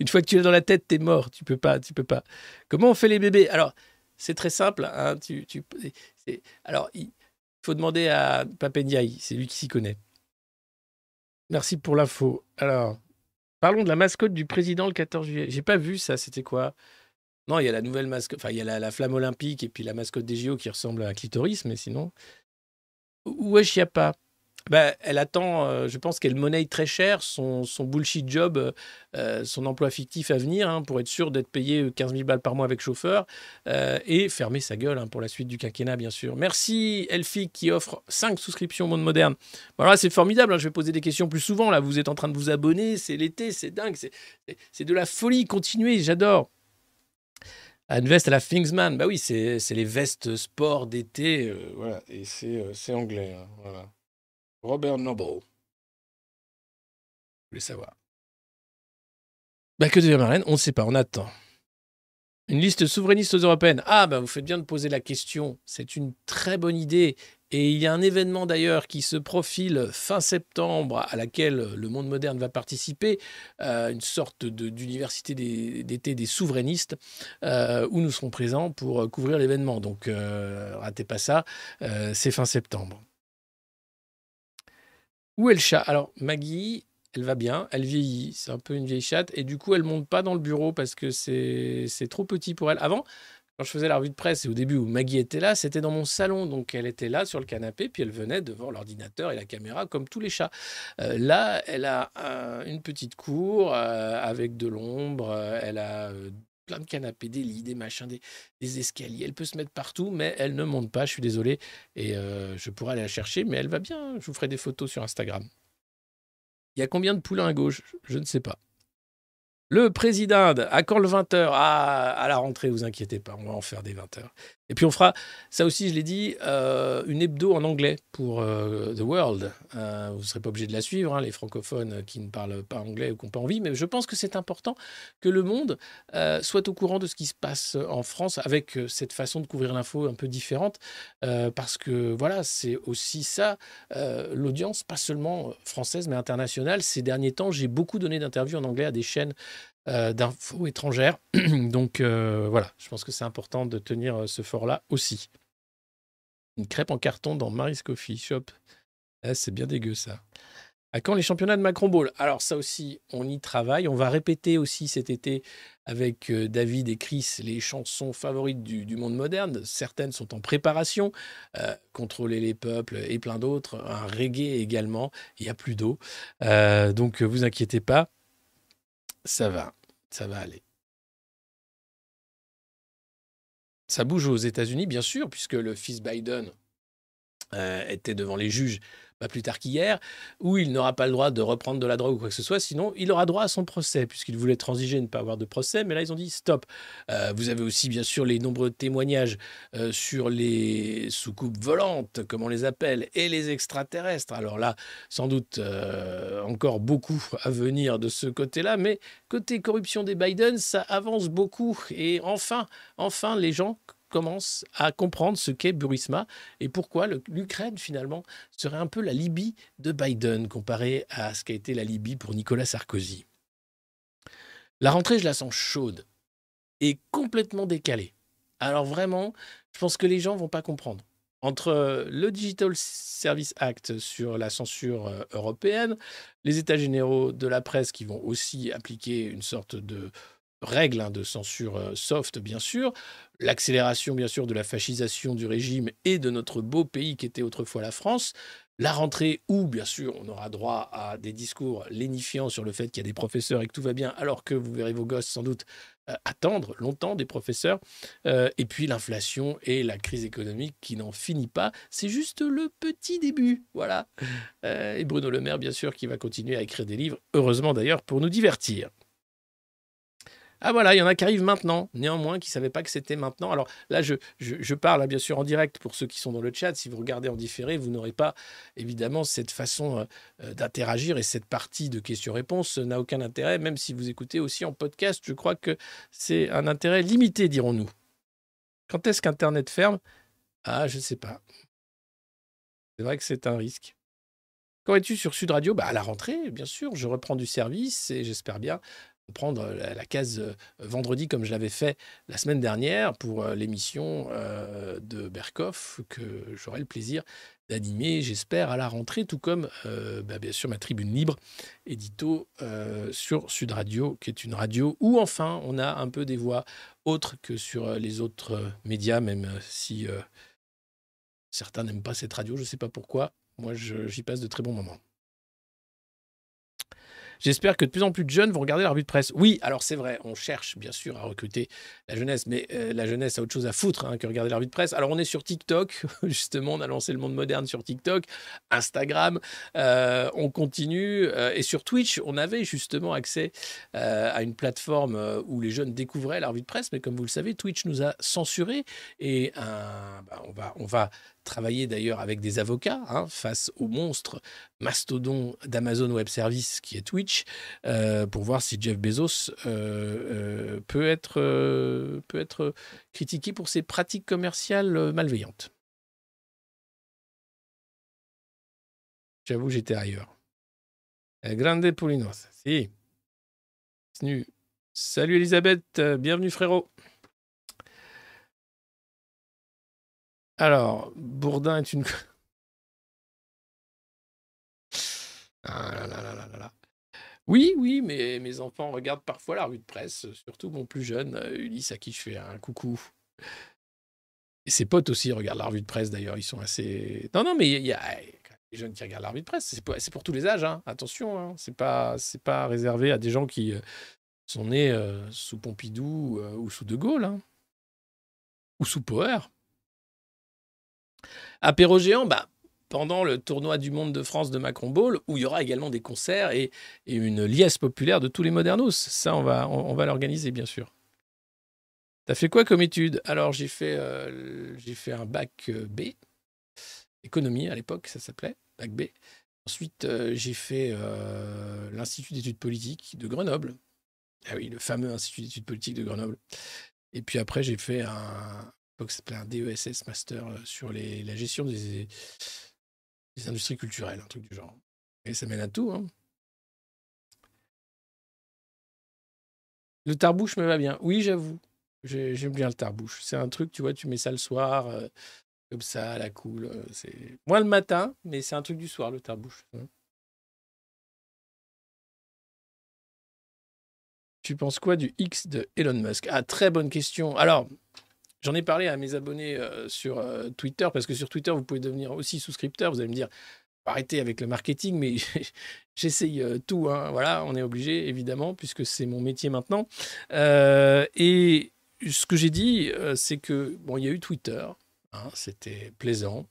Une fois que tu es dans la tête, t'es mort. Tu peux pas, tu peux pas. Comment on fait les bébés? Alors, c'est très simple. Hein, tu, tu, alors, il faut demander à Papendiaï, c'est lui qui s'y connaît. Merci pour l'info. Alors, parlons de la mascotte du président le 14 juillet. J'ai pas vu ça, c'était quoi? Non, il y a la nouvelle mascotte, enfin, il y a la, flamme olympique et puis la mascotte des JO qui ressemble à un clitoris, mais sinon. Wesh, il n'y a pas. Bah, elle attend, euh, je pense qu'elle monnaie très cher son, bullshit job, euh, euh, son emploi fictif à venir, hein, pour être sûr d'être payé 15 000 balles par mois avec chauffeur, et fermer sa gueule hein, pour la suite du quinquennat, bien sûr. Merci Elfie qui offre 5 souscriptions au monde moderne. Voilà, c'est formidable, hein, je vais poser des questions plus souvent, là, vous êtes en train de vous abonner, c'est l'été, c'est dingue, c'est de la folie, continuez, j'adore. Une veste à la Thingsman, bah oui, c'est les vestes sport d'été, voilà, et c'est anglais, voilà. Robert Noble. Vous voulez savoir. Bah, que devient Marlène On ne sait pas, on attend. Une liste souverainiste aux européennes. Ah, bah, vous faites bien de poser la question. C'est une très bonne idée. Et il y a un événement d'ailleurs qui se profile fin septembre à laquelle le monde moderne va participer, euh, une sorte d'université d'été des souverainistes, euh, où nous serons présents pour couvrir l'événement. Donc ratez pas ça, c'est fin septembre. Où est le chat? Alors Maggie, elle va bien, elle vieillit, c'est un peu une vieille chatte, et du coup elle monte pas dans le bureau parce que c'est trop petit pour elle. Avant, quand je faisais la revue de presse et au début où Maggie était là, c'était dans mon salon. Donc elle était là sur le canapé, puis elle venait devant l'ordinateur et la caméra comme tous les chats. Euh, là, elle a une petite cour euh, avec de l'ombre, euh, elle a plein de canapés, des lits, des machins, des, escaliers. Elle peut se mettre partout, mais elle ne monte pas, je suis désolé. Et je pourrais aller la chercher, mais elle va bien. Je vous ferai des photos sur Instagram. Il y a combien de poulains à gauche? Je ne sais pas. Le président, à quand le 20h ah, À la rentrée, vous inquiétez pas, on va en faire des 20h. Et puis on fera, ça aussi je l'ai dit, euh, une hebdo en anglais pour euh, The World. Euh, vous ne serez pas obligé de la suivre, hein, les francophones qui ne parlent pas anglais ou qui n'ont pas envie, mais je pense que c'est important que le monde soit au courant de ce qui se passe en France avec cette façon de couvrir l'info un peu différente, parce que voilà, c'est aussi ça, l'audience, pas seulement française, mais internationale. Ces derniers temps, j'ai beaucoup donné d'interviews en anglais à des chaînes d'infos étrangères. Donc euh, voilà, je pense que c'est important de tenir euh, ce fort-là aussi. Une crêpe en carton dans Mary's Coffee Shop. Eh, c'est bien dégueu ça. À quand les championnats de Macron Ball Alors ça aussi, on y travaille. On va répéter aussi cet été avec David et Chris les chansons favorites du, monde moderne. Certaines sont en préparation. Contrôler les peuples et plein d'autres. Un reggae également. Il n'y a plus d'eau. donc vous inquiétez pas. Ça va, ça va aller. Ça bouge aux États-Unis, bien sûr, puisque le fils Biden euh, était devant les juges plus tard qu'hier, où il n'aura pas le droit de reprendre de la drogue ou quoi que ce soit, sinon il aura droit à son procès, puisqu'il voulait transiger, ne pas avoir de procès, mais là ils ont dit stop. Euh, vous avez aussi bien sûr les nombreux témoignages euh, sur les soucoupes volantes, comme on les appelle, et les extraterrestres. Alors là, sans doute euh, encore beaucoup à venir de ce côté-là, mais côté corruption des Biden, ça avance beaucoup. Et enfin, enfin, les gens commence à comprendre ce qu'est Burisma et pourquoi l'Ukraine, finalement, serait un peu la Libye de Biden comparé à ce qu'a été la Libye pour Nicolas Sarkozy. La rentrée, je la sens chaude et complètement décalée. Alors vraiment, je pense que les gens vont pas comprendre. Entre le Digital Service Act sur la censure euh, européenne, les États généraux de la presse qui vont aussi appliquer une sorte de règles hein, de censure euh, soft, bien sûr, l'accélération, bien sûr, de la fascisation du régime et de notre beau pays qui était autrefois la France, la rentrée où, bien sûr, on aura droit à des discours lénifiants sur le fait qu'il y a des professeurs et que tout va bien, alors que vous verrez vos gosses sans doute euh, attendre longtemps des professeurs, euh, et puis l'inflation et la crise économique qui n'en finit pas. C'est juste le petit début, voilà. et Bruno Le Maire, bien sûr, qui va continuer à écrire des livres, heureusement d'ailleurs, pour nous divertir. Ah voilà, il y en a qui arrivent maintenant, néanmoins, qui ne savaient pas que c'était maintenant. Alors là, je, parle hein, bien sûr en direct pour ceux qui sont dans le chat. Si vous regardez en différé, vous n'aurez pas évidemment cette façon euh, euh, d'interagir et cette partie de questions-réponses n'a aucun intérêt, même si vous écoutez aussi en podcast. Je crois que c'est un intérêt limité, dirons-nous. Quand est-ce qu'Internet ferme? Ah, je ne sais pas. C'est vrai que c'est un risque. Quand es-tu sur Sud Radio? Bah, À la rentrée, bien sûr, je reprends du service et j'espère bien prendre la, case euh, vendredi comme je l'avais fait la semaine dernière pour euh, l'émission euh, de Berkoff que j'aurai le plaisir d'animer, j'espère, à la rentrée, tout comme bah, bien sûr ma tribune libre, édito sur Sud Radio, qui est une radio où enfin on a un peu des voix autres que sur les autres médias, même si certains n'aiment pas cette radio, je ne sais pas pourquoi. Moi, j'y passe de très bons moments. J'espère que de plus en plus de jeunes vont regarder la revue de presse. Oui, alors c'est vrai, on cherche bien sûr à recruter la jeunesse, mais euh, la jeunesse a autre chose à foutre hein, que regarder la revue de presse. Alors on est sur TikTok, justement, on a lancé le monde moderne sur TikTok, Instagram, euh, on continue, euh, et sur Twitch, on avait justement accès à une plateforme où les jeunes découvraient la revue de presse, mais comme vous le savez, Twitch nous a censuré et bah, on, va, on va travailler d'ailleurs avec des avocats hein, face au monstre mastodon d'Amazon Web Services qui est Twitch euh, pour voir si Jeff Bezos euh, euh, peut, être, peut être critiqué pour ses pratiques commerciales malveillantes. J'avoue, j'étais ailleurs. Grande Pulinos. Si. Salut Elisabeth, bienvenue frérot. Alors, Bourdin est une. Ah là là là là là. Oui, oui, mais mes enfants regardent parfois la revue de presse, surtout mon plus jeune, euh, Ulysse, à qui je fais un coucou. Et ses potes aussi regardent la revue de presse d'ailleurs, ils sont assez. Non, non, mais il y a les jeunes qui regardent la revue de presse, c'est pour, tous les âges, hein. attention, hein. c'est pas, pas réservé à des gens qui euh, sont nés euh, sous Pompidou ou sous De Gaulle, hein. ou sous Power. Apéro géant, bah, pendant le tournoi du monde de France de Macron Ball, où il y aura également des concerts et, une liesse populaire de tous les modernos. Ça, on va, l'organiser, bien sûr. T'as fait quoi comme étude? Alors, j'ai fait, euh, j'ai fait un bac euh, B, économie à l'époque, ça s'appelait, bac B. Ensuite, euh, j'ai fait l'Institut d'études politiques de Grenoble. Ah oui, le fameux Institut d'études politiques de Grenoble. Et puis après, j'ai fait un, l'époque, un DESS Master euh, sur la gestion des, industries culturelles, un truc du genre. Et ça mène à tout. Hein. Le tarbouche me va bien. Oui, j'avoue. J'ai- J'aime bien le tarbouche. C'est un truc, tu vois, tu mets ça le soir, euh, comme ça, à la cool. euh, c'est moins le matin, mais c'est un truc du soir, le tarbouche. hein. Tu penses quoi du X de Elon Musk? Ah, très bonne question. Alors, j'en ai parlé à mes abonnés euh, sur euh, Twitter, parce que sur Twitter, vous pouvez devenir aussi souscripteur. Vous allez me dire, arrêtez avec le marketing, mais j'essaye euh, tout. hein. Voilà, on est obligé, évidemment, puisque c'est mon métier maintenant. Et ce que j'ai dit, c'est que, bon, il y a eu Twitter, hein, c'était plaisant.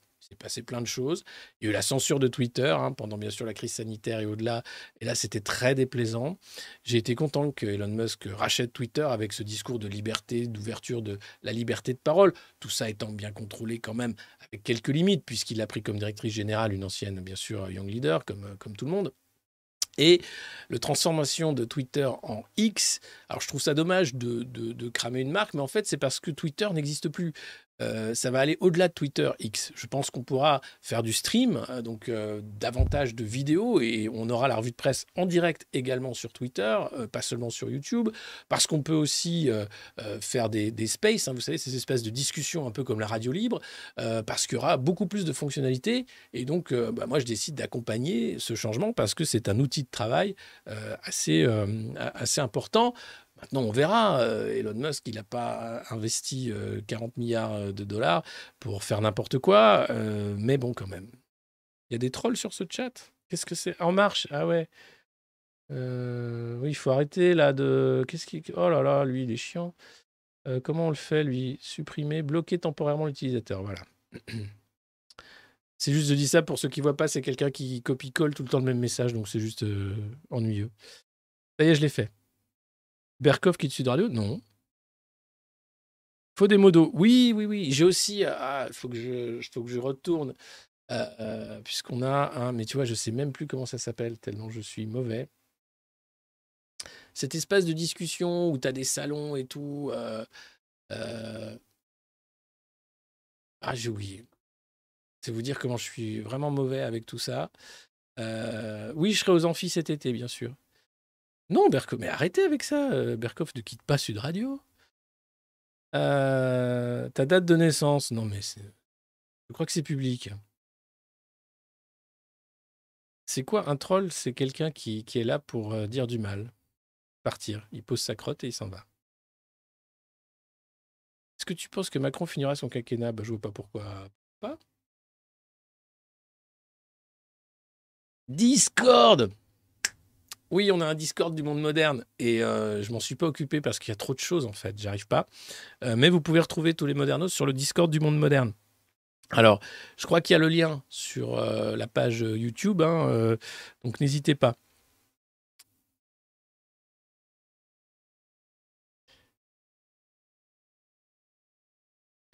Il y a eu la censure de Twitter hein, pendant bien sûr la crise sanitaire et au-delà. Et là, c'était très déplaisant. J'ai été content que Elon Musk rachète Twitter avec ce discours de liberté, d'ouverture de la liberté de parole. Tout ça étant bien contrôlé quand même, avec quelques limites, puisqu'il a pris comme directrice générale une ancienne, bien sûr, Young Leader, comme, comme tout le monde. Et la transformation de Twitter en X, alors je trouve ça dommage de- de cramer une marque, mais en fait c'est parce que Twitter n'existe plus. Euh, ça va aller au-delà de Twitter X. Je pense qu'on pourra faire du stream, euh, donc euh, davantage de vidéos, et on aura la revue de presse en direct également sur Twitter, pas seulement sur YouTube, parce qu'on peut aussi faire des, spaces, hein, vous savez, ces espèces de discussions un peu comme la radio libre, parce qu'il y aura beaucoup plus de fonctionnalités, et donc bah, moi je décide d'accompagner ce changement parce que c'est un outil de travail assez important. Maintenant, on verra. Euh, Elon Musk, il n'a pas investi euh, 40 milliards de dollars pour faire n'importe quoi. euh, mais bon, quand même. Il y a des trolls sur ce chat? Qu'est-ce que c'est? En marche? Ah ouais. Euh, oui, il faut arrêter là de. Qu'est-ce qui. Oh là là, lui, il est chiant. Euh, comment on le fait, lui? Supprimer, bloquer temporairement l'utilisateur. Voilà. C'est juste, je dis ça pour ceux qui voient pas, c'est quelqu'un qui copie-colle tout le temps le même message, donc c'est juste euh, ennuyeux. Ça y est, je l'ai fait. Berkov qui est dessus de radio Non. Faut des modos. Oui, oui, oui. J'ai aussi. Ah, faut que je, faut que je retourne. euh, euh, Puisqu'on a un. Mais tu vois, je sais même plus comment ça s'appelle, tellement je suis mauvais. Cet espace de discussion où tu as des salons et tout. euh, Ah, j'ai oublié. C'est vous dire comment je suis vraiment mauvais avec tout ça. Oui, je serai aux amphis cet été, bien sûr. Non, Berkov, mais arrêtez avec ça. euh, Berkov ne quitte pas Sud Radio. Euh, ta date de naissance Non, mais je crois que c'est public. C'est quoi un troll? C'est quelqu'un qui, qui est là pour euh, dire du mal. Partir. Il pose sa crotte et il s'en va. Est-ce que tu penses que Macron finira son quinquennat? Bah, Je vois pas pourquoi pas. Discord Oui, on a un Discord du monde moderne et euh, je m'en suis pas occupé parce qu'il y a trop de choses en fait, j'arrive pas. Euh, mais vous pouvez retrouver tous les modernos sur le Discord du monde moderne. Alors, je crois qu'il y a le lien sur euh, la page YouTube, hein, donc n'hésitez pas.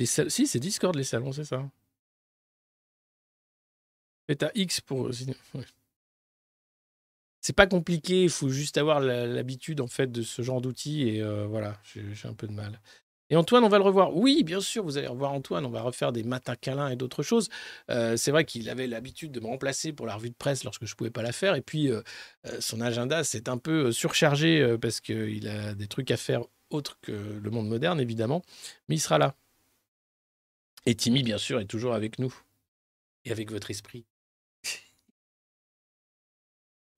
Si, c'est Discord les salons, c'est ça. Et t'as X pour. C'est pas compliqué, il faut juste avoir l'habitude en fait de ce genre d'outils et euh, voilà, j'ai un peu de mal. Et Antoine, on va le revoir. Oui, bien sûr, vous allez revoir Antoine. On va refaire des matins câlins et d'autres choses. Euh, c'est vrai qu'il avait l'habitude de me remplacer pour la revue de presse lorsque je ne pouvais pas la faire. Et puis, euh, son agenda s'est un peu surchargé parce qu'il a des trucs à faire autres que le monde moderne, évidemment. Mais il sera là. Et Timmy, bien sûr, est toujours avec nous. Et avec votre esprit.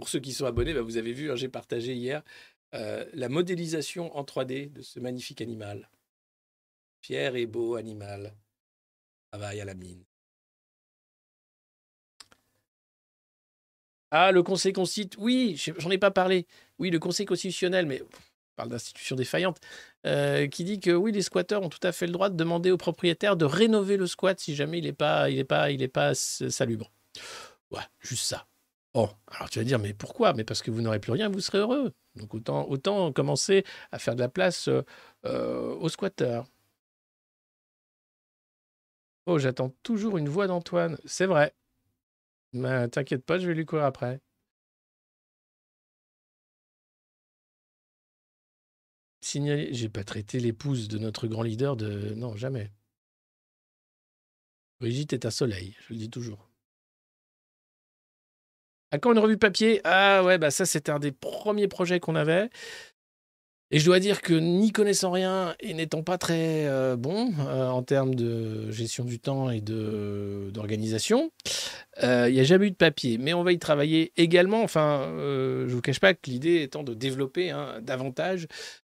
Pour ceux qui sont abonnés, bah, vous avez vu, hein, j'ai partagé hier la modélisation en 3D de ce magnifique animal. Fier et beau animal. Travaille à la mine. Ah, le Conseil constitutionnel. Oui, j'en ai pas parlé. Oui, le Conseil constitutionnel, mais on parle d'institutions défaillantes, euh, qui dit que oui, les squatteurs ont tout à fait le droit de demander aux propriétaires de rénover le squat si jamais il n'est pas, pas salubre. Ouais, juste ça. Oh, alors tu vas dire, mais pourquoi? Mais parce que vous n'aurez plus rien, vous serez heureux. Donc autant, autant commencer à faire de la place euh, euh, aux squatteurs. Oh, j'attends toujours une voix d'Antoine. C'est vrai. Mais t'inquiète pas, je vais lui courir après. Signaler, j'ai pas traité l'épouse de notre grand leader de. Non, jamais. Brigitte est un soleil, je le dis toujours. À quand une revue papier Ah ouais, bah ça c'était un des premiers projets qu'on avait. Et je dois dire que n'y connaissant rien et n'étant pas très euh, bon euh, en termes de gestion du temps et d'organisation, euh, il n'y a jamais eu de papier. Mais on va y travailler également. Enfin, je ne vous cache pas que l'idée étant de développer hein, davantage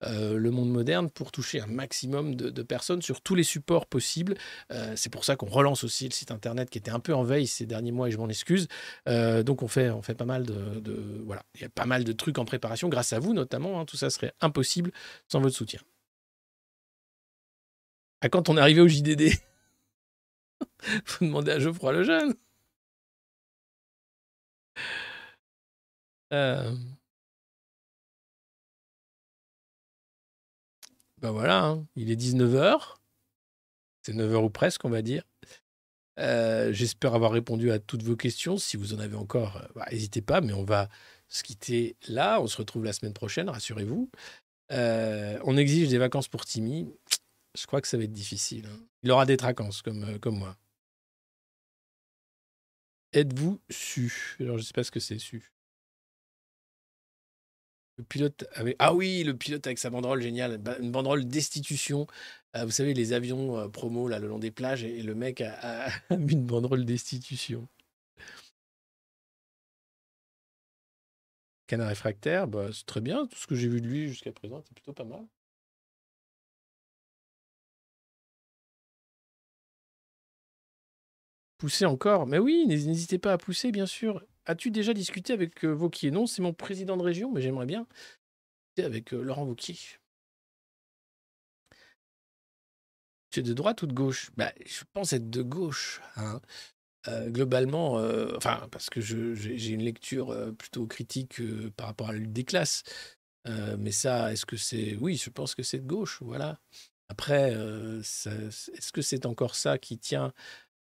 euh, le monde moderne pour toucher un maximum de, personnes sur tous les supports possibles. Euh, c'est pour ça qu'on relance aussi le site internet qui était un peu en veille ces derniers mois et je m'en excuse. Euh, donc on fait, on fait pas mal de, voilà, il y a pas mal de trucs en préparation grâce à vous notamment. Hein. tout ça serait impossible sans votre soutien. À quand on est arrivé au JDD Faut demander à Geoffroy le jeune. Ben voilà, hein, il est 19h. C'est 9h ou presque, on va dire. Euh, j'espère avoir répondu à toutes vos questions. Si vous en avez encore, euh, bah, n'hésitez pas, mais on va se quitter là. On se retrouve la semaine prochaine, rassurez-vous. Euh, on exige des vacances pour Timmy. Je crois que ça va être difficile. Hein. Il aura des vacances comme, comme moi. Êtes-vous su? Alors, je ne sais pas ce que c'est su. Le pilote avec... Ah oui, le pilote avec sa banderole, génial. Une banderole destitution. Euh, vous savez, les avions euh, promo là, le long des plages, et, le mec a, mis une banderole destitution. Canard réfractaire, bah, c'est très bien. Tout ce que j'ai vu de lui jusqu'à présent, c'est plutôt pas mal. Pousser encore Mais oui, n'hésitez pas à pousser, bien sûr. As-tu déjà discuté avec euh, Vauquier? Non, c'est mon président de région, mais j'aimerais bien avec euh, Laurent Vauquier. Tu es de droite ou de gauche? Bah, Je pense être de gauche. Hein. Euh, globalement, enfin, parce que j'ai une lecture plutôt critique par rapport à la lutte des classes. mais ça, est-ce que c'est? Oui, je pense que c'est de gauche, voilà. Après, est-ce que c'est encore ça qui tient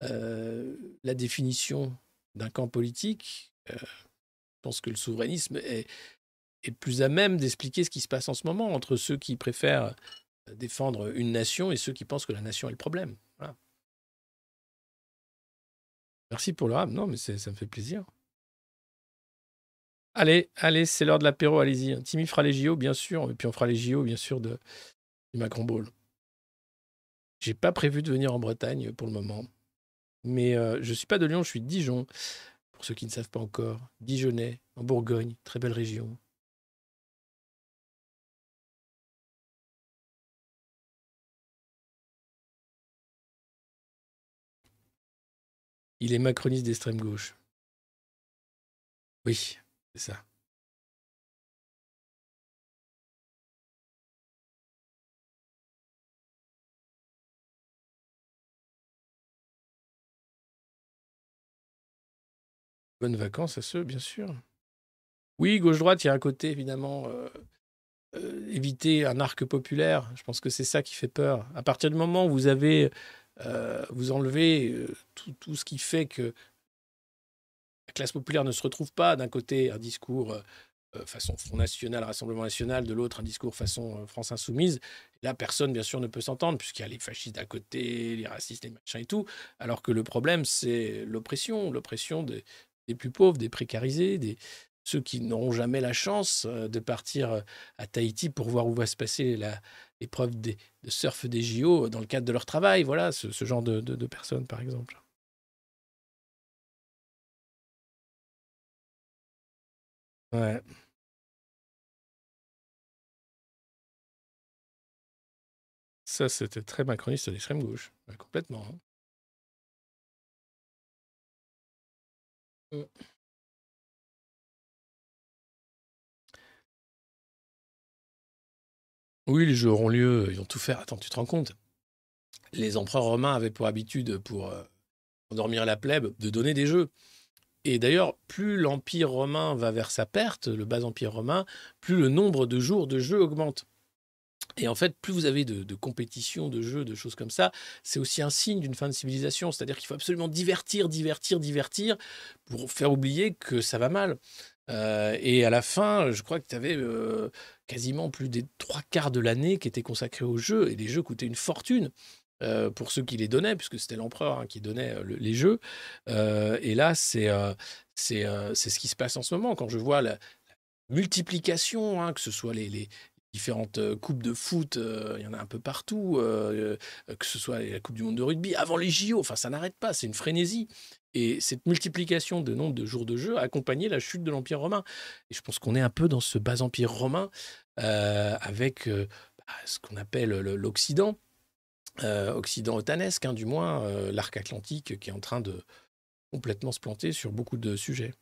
la définition d'un camp politique, euh, je pense que le souverainisme est, plus à même d'expliquer ce qui se passe en ce moment entre ceux qui préfèrent euh, défendre une nation et ceux qui pensent que la nation est le problème. Merci pour le rap. Non, mais ça me fait plaisir. Allez, allez, c'est l'heure de l'apéro, allez-y. Timmy fera les JO, bien sûr, et puis on fera les JO, bien sûr, de, du Macron Ball. J'ai pas prévu de venir en Bretagne pour le moment. Mais euh, je ne suis pas de Lyon, je suis de Dijon. Pour ceux qui ne savent pas encore, Dijonais, en Bourgogne, très belle région. Il est macroniste d'extrême gauche. Oui, c'est ça. Bonnes vacances à ceux, bien sûr. Oui, gauche-droite, il y a un côté, évidemment, euh, euh, éviter un arc populaire. Je pense que c'est ça qui fait peur. À partir du moment où vous avez, euh, vous enlevez tout, ce qui fait que la classe populaire ne se retrouve pas d'un côté un discours façon Front National, Rassemblement National, de l'autre un discours façon France Insoumise. Là, personne, bien sûr, ne peut s'entendre, puisqu'il y a les fascistes d'un côté, les racistes, les machins et tout, alors que le problème, c'est l'oppression, l'oppression des, des plus pauvres, des précarisés, ceux qui n'auront jamais la chance de partir à Tahiti pour voir où va se passer l'épreuve de surf des JO dans le cadre de leur travail. Voilà, ce, genre de, personnes, par exemple. Ouais. Ça, c'était très macroniste d'extrême gauche. Complètement. hein. Mm. Oui, les jeux auront lieu, ils vont tout faire. Attends, tu te rends compte? Les empereurs romains avaient pour habitude, pour euh, endormir la plèbe, de donner des jeux. Et d'ailleurs, plus l'Empire romain va vers sa perte, le bas Empire romain, plus le nombre de jours de jeux augmente. Et en fait, plus vous avez de, de compétitions, de jeux, de choses comme ça, c'est aussi un signe d'une fin de civilisation. C'est-à-dire qu'il faut absolument divertir, divertir, divertir pour faire oublier que ça va mal. Euh, et à la fin, je crois que tu avais euh, quasiment plus des trois quarts de l'année qui étaient consacrés aux jeux. Et les jeux coûtaient une fortune. euh, pour ceux qui les donnaient, puisque c'était l'empereur hein, qui donnait le- les jeux. Et là, c'est c'est ce qui se passe en ce moment. Quand je vois la, multiplication, hein, que ce soit les différentes euh, coupes de foot, euh, il y en a un peu partout, euh, que ce soit la Coupe du Monde de rugby, avant les JO, enfin ça n'arrête pas, c'est une frénésie. Et cette multiplication de nombre de jours de jeu a accompagné la chute de l'Empire romain. Et je pense qu'on est un peu dans ce bas Empire romain avec bah, ce qu'on appelle le- l'Occident, Occident otanesque, hein, du moins, l'arc atlantique qui est en train de complètement se planter sur beaucoup de sujets.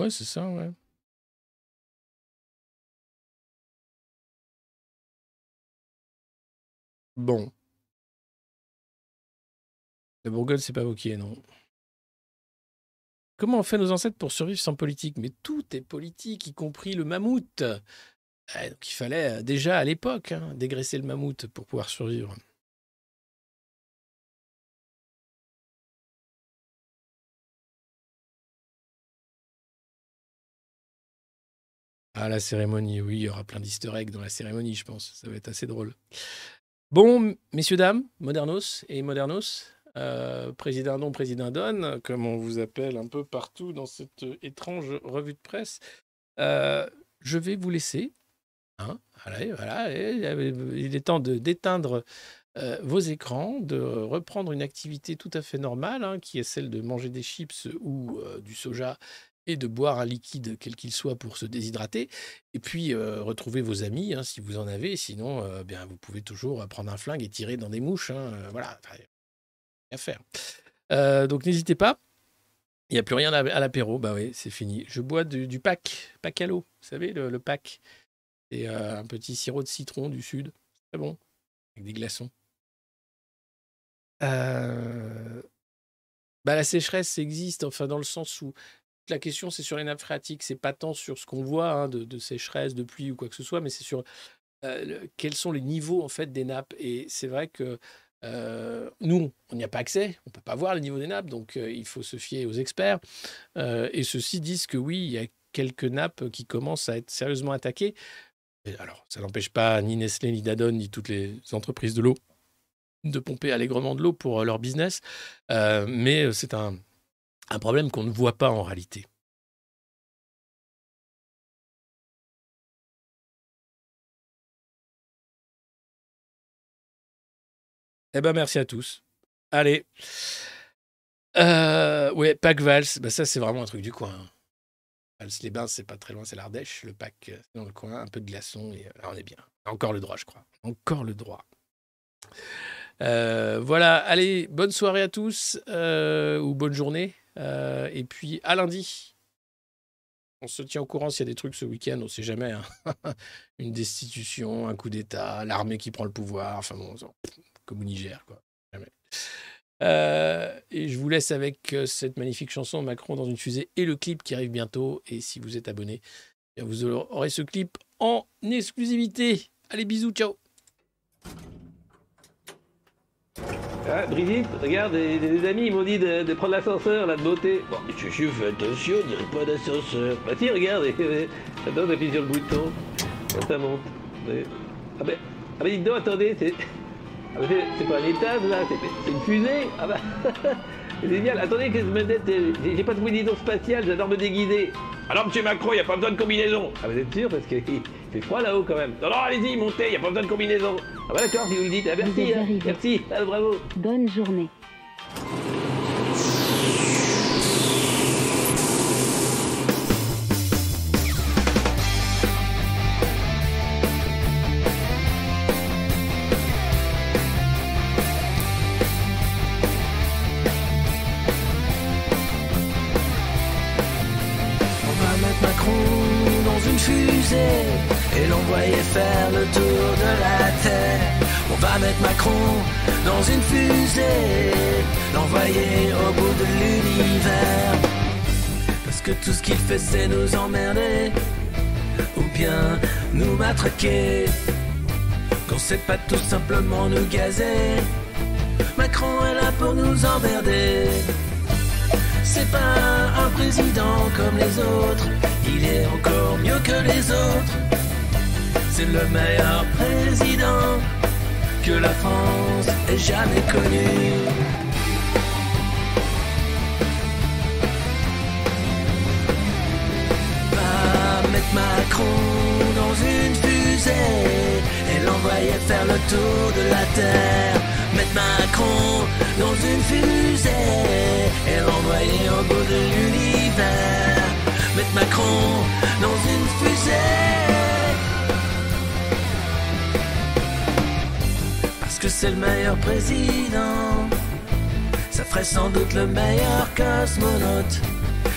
Ouais, c'est ça, ouais. Bon, la Bourgogne, c'est pas ok, non. Comment ont fait nos ancêtres pour survivre sans politique? Mais tout est politique, y compris le mammouth. Ah, donc il fallait euh, déjà à l'époque hein, dégraisser le mammouth pour pouvoir survivre. Ah, la cérémonie, oui, il y aura plein d'easter eggs dans la cérémonie, je pense. Ça va être assez drôle. Bon, messieurs, dames, modernos et modernos, euh, président don, président don, comme on vous appelle un peu partout dans cette étrange revue de presse, euh, je vais vous laisser. Hein, euh, il est temps d'éteindre vos écrans, de reprendre une activité tout à fait normale, hein, qui est celle de manger des chips ou du soja et de boire un liquide quel qu'il soit pour se déshydrater. Et puis euh, retrouver vos amis hein, si vous en avez. Sinon, euh, bien, vous pouvez toujours prendre un flingue et tirer dans des mouches. hein, euh, voilà, à faire. Euh, donc n'hésitez pas. Il n'y a plus rien à, l'apéro. Bah oui, c'est fini. Je bois du, pack, pack à l'eau. Vous savez, le, pack. Et euh, un petit sirop de citron du sud. C'est bon. Avec des glaçons. Euh, bah, la sécheresse existe, enfin dans le sens où la question c'est sur les nappes phréatiques, c'est pas tant sur ce qu'on voit hein, de, sécheresse, de pluie ou quoi que ce soit, mais c'est sur euh, quels sont les niveaux en fait des nappes. Et c'est vrai que euh, nous, on n'y a pas accès, on peut pas voir le niveau des nappes, donc euh, il faut se fier aux experts. Et ceux-ci disent que oui, il y a quelques nappes qui commencent à être sérieusement attaquées. Alors, ça n'empêche pas ni Nestlé, ni Danone, ni toutes les entreprises de l'eau de pomper allègrement de l'eau pour leur business, mais c'est un, un problème qu'on ne voit pas en réalité. Eh ben merci à tous. Allez. Euh, ouais, Pâques Vals, bah ça c'est vraiment un truc du coin. hein. Les Bains, c'est pas très loin, c'est l'Ardèche. Le Pâques, euh, dans le coin, un peu de glaçons et euh, là on est bien. Encore le droit, je crois. Encore le droit. Euh, voilà, allez, bonne soirée à tous ou bonne journée. Euh, et puis à lundi. On se tient au courant s'il y a des trucs ce week-end, on sait jamais. hein. Une destitution, un coup d'État, l'armée qui prend le pouvoir, enfin bon, comme au Niger, quoi. Euh, et je vous laisse avec euh, cette magnifique chanson Macron dans une fusée et le clip qui arrive bientôt. Et si vous êtes abonné, eh vous aurez ce clip en exclusivité. Allez, bisous, ciao Ah, Brigitte, regarde, des amis ils m'ont dit de, prendre l'ascenseur, là, de beauté. Bon, je, je fais attention, on dirait pas d'ascenseur. Bah si, regarde, attends, on appuie sur le bouton. Ça monte. Ah ben, ah ben, dites donc, attendez, c'est... Ah ben, c'est- pas un étage, là, c'est une fusée. Ah c'est génial. Attendez, que je me mette, euh, j'ai pas de combinaison spatiale, j'adore me déguiser. Alors, monsieur Macron, il n'y a pas besoin de combinaison. Ah, vous êtes sûr Parce qu'il fait froid là-haut quand même. Non, non, allez-y, montez, il n'y a pas besoin de combinaison. Ah, bah d'accord, si vous le dites. Ah, merci, hein. merci, ah, bravo. Bonne journée. Tout ce qu'il fait c'est nous emmerder ou bien nous matraquer. Qu'on sait pas tout simplement nous gazer. Macron est là pour nous emmerder. C'est pas un président comme les autres, il est encore mieux que les autres. C'est le meilleur président que la France ait jamais connu. Macron dans une fusée et l'envoyer faire le tour de la Terre. Mettre Macron dans une fusée et l'envoyer au bout de l'univers. Mettre Macron dans une fusée. Parce que c'est le meilleur président. Ça ferait sans doute le meilleur cosmonaute.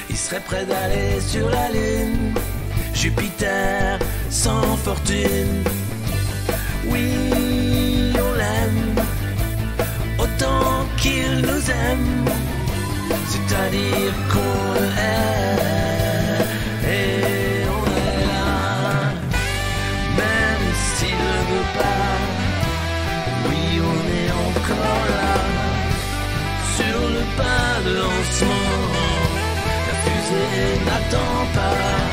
Il serait prêt d'aller sur la Lune. Jupiter sans fortune. Oui, on l'aime. Autant qu'il nous aime. C'est-à-dire qu'on l'aime. Et on est là. Même s'il ne veut pas. Oui, on est encore là. Sur le pas de lancement. La fusée n'attend pas.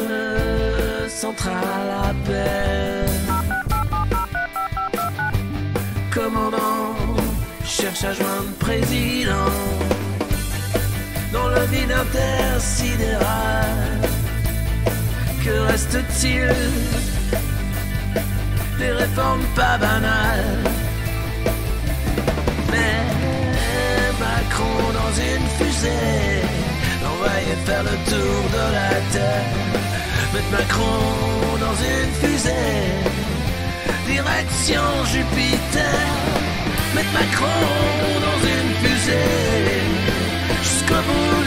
Central appelle. Commandant cherche à joindre président dans le vide intersidéral. Que reste-t-il Des réformes pas banales? Mais Macron dans une fusée, l'envoyer faire le tour de la terre. Mettre Macron dans une fusée, direction Jupiter. Mettre Macron dans une fusée, jusqu'au bout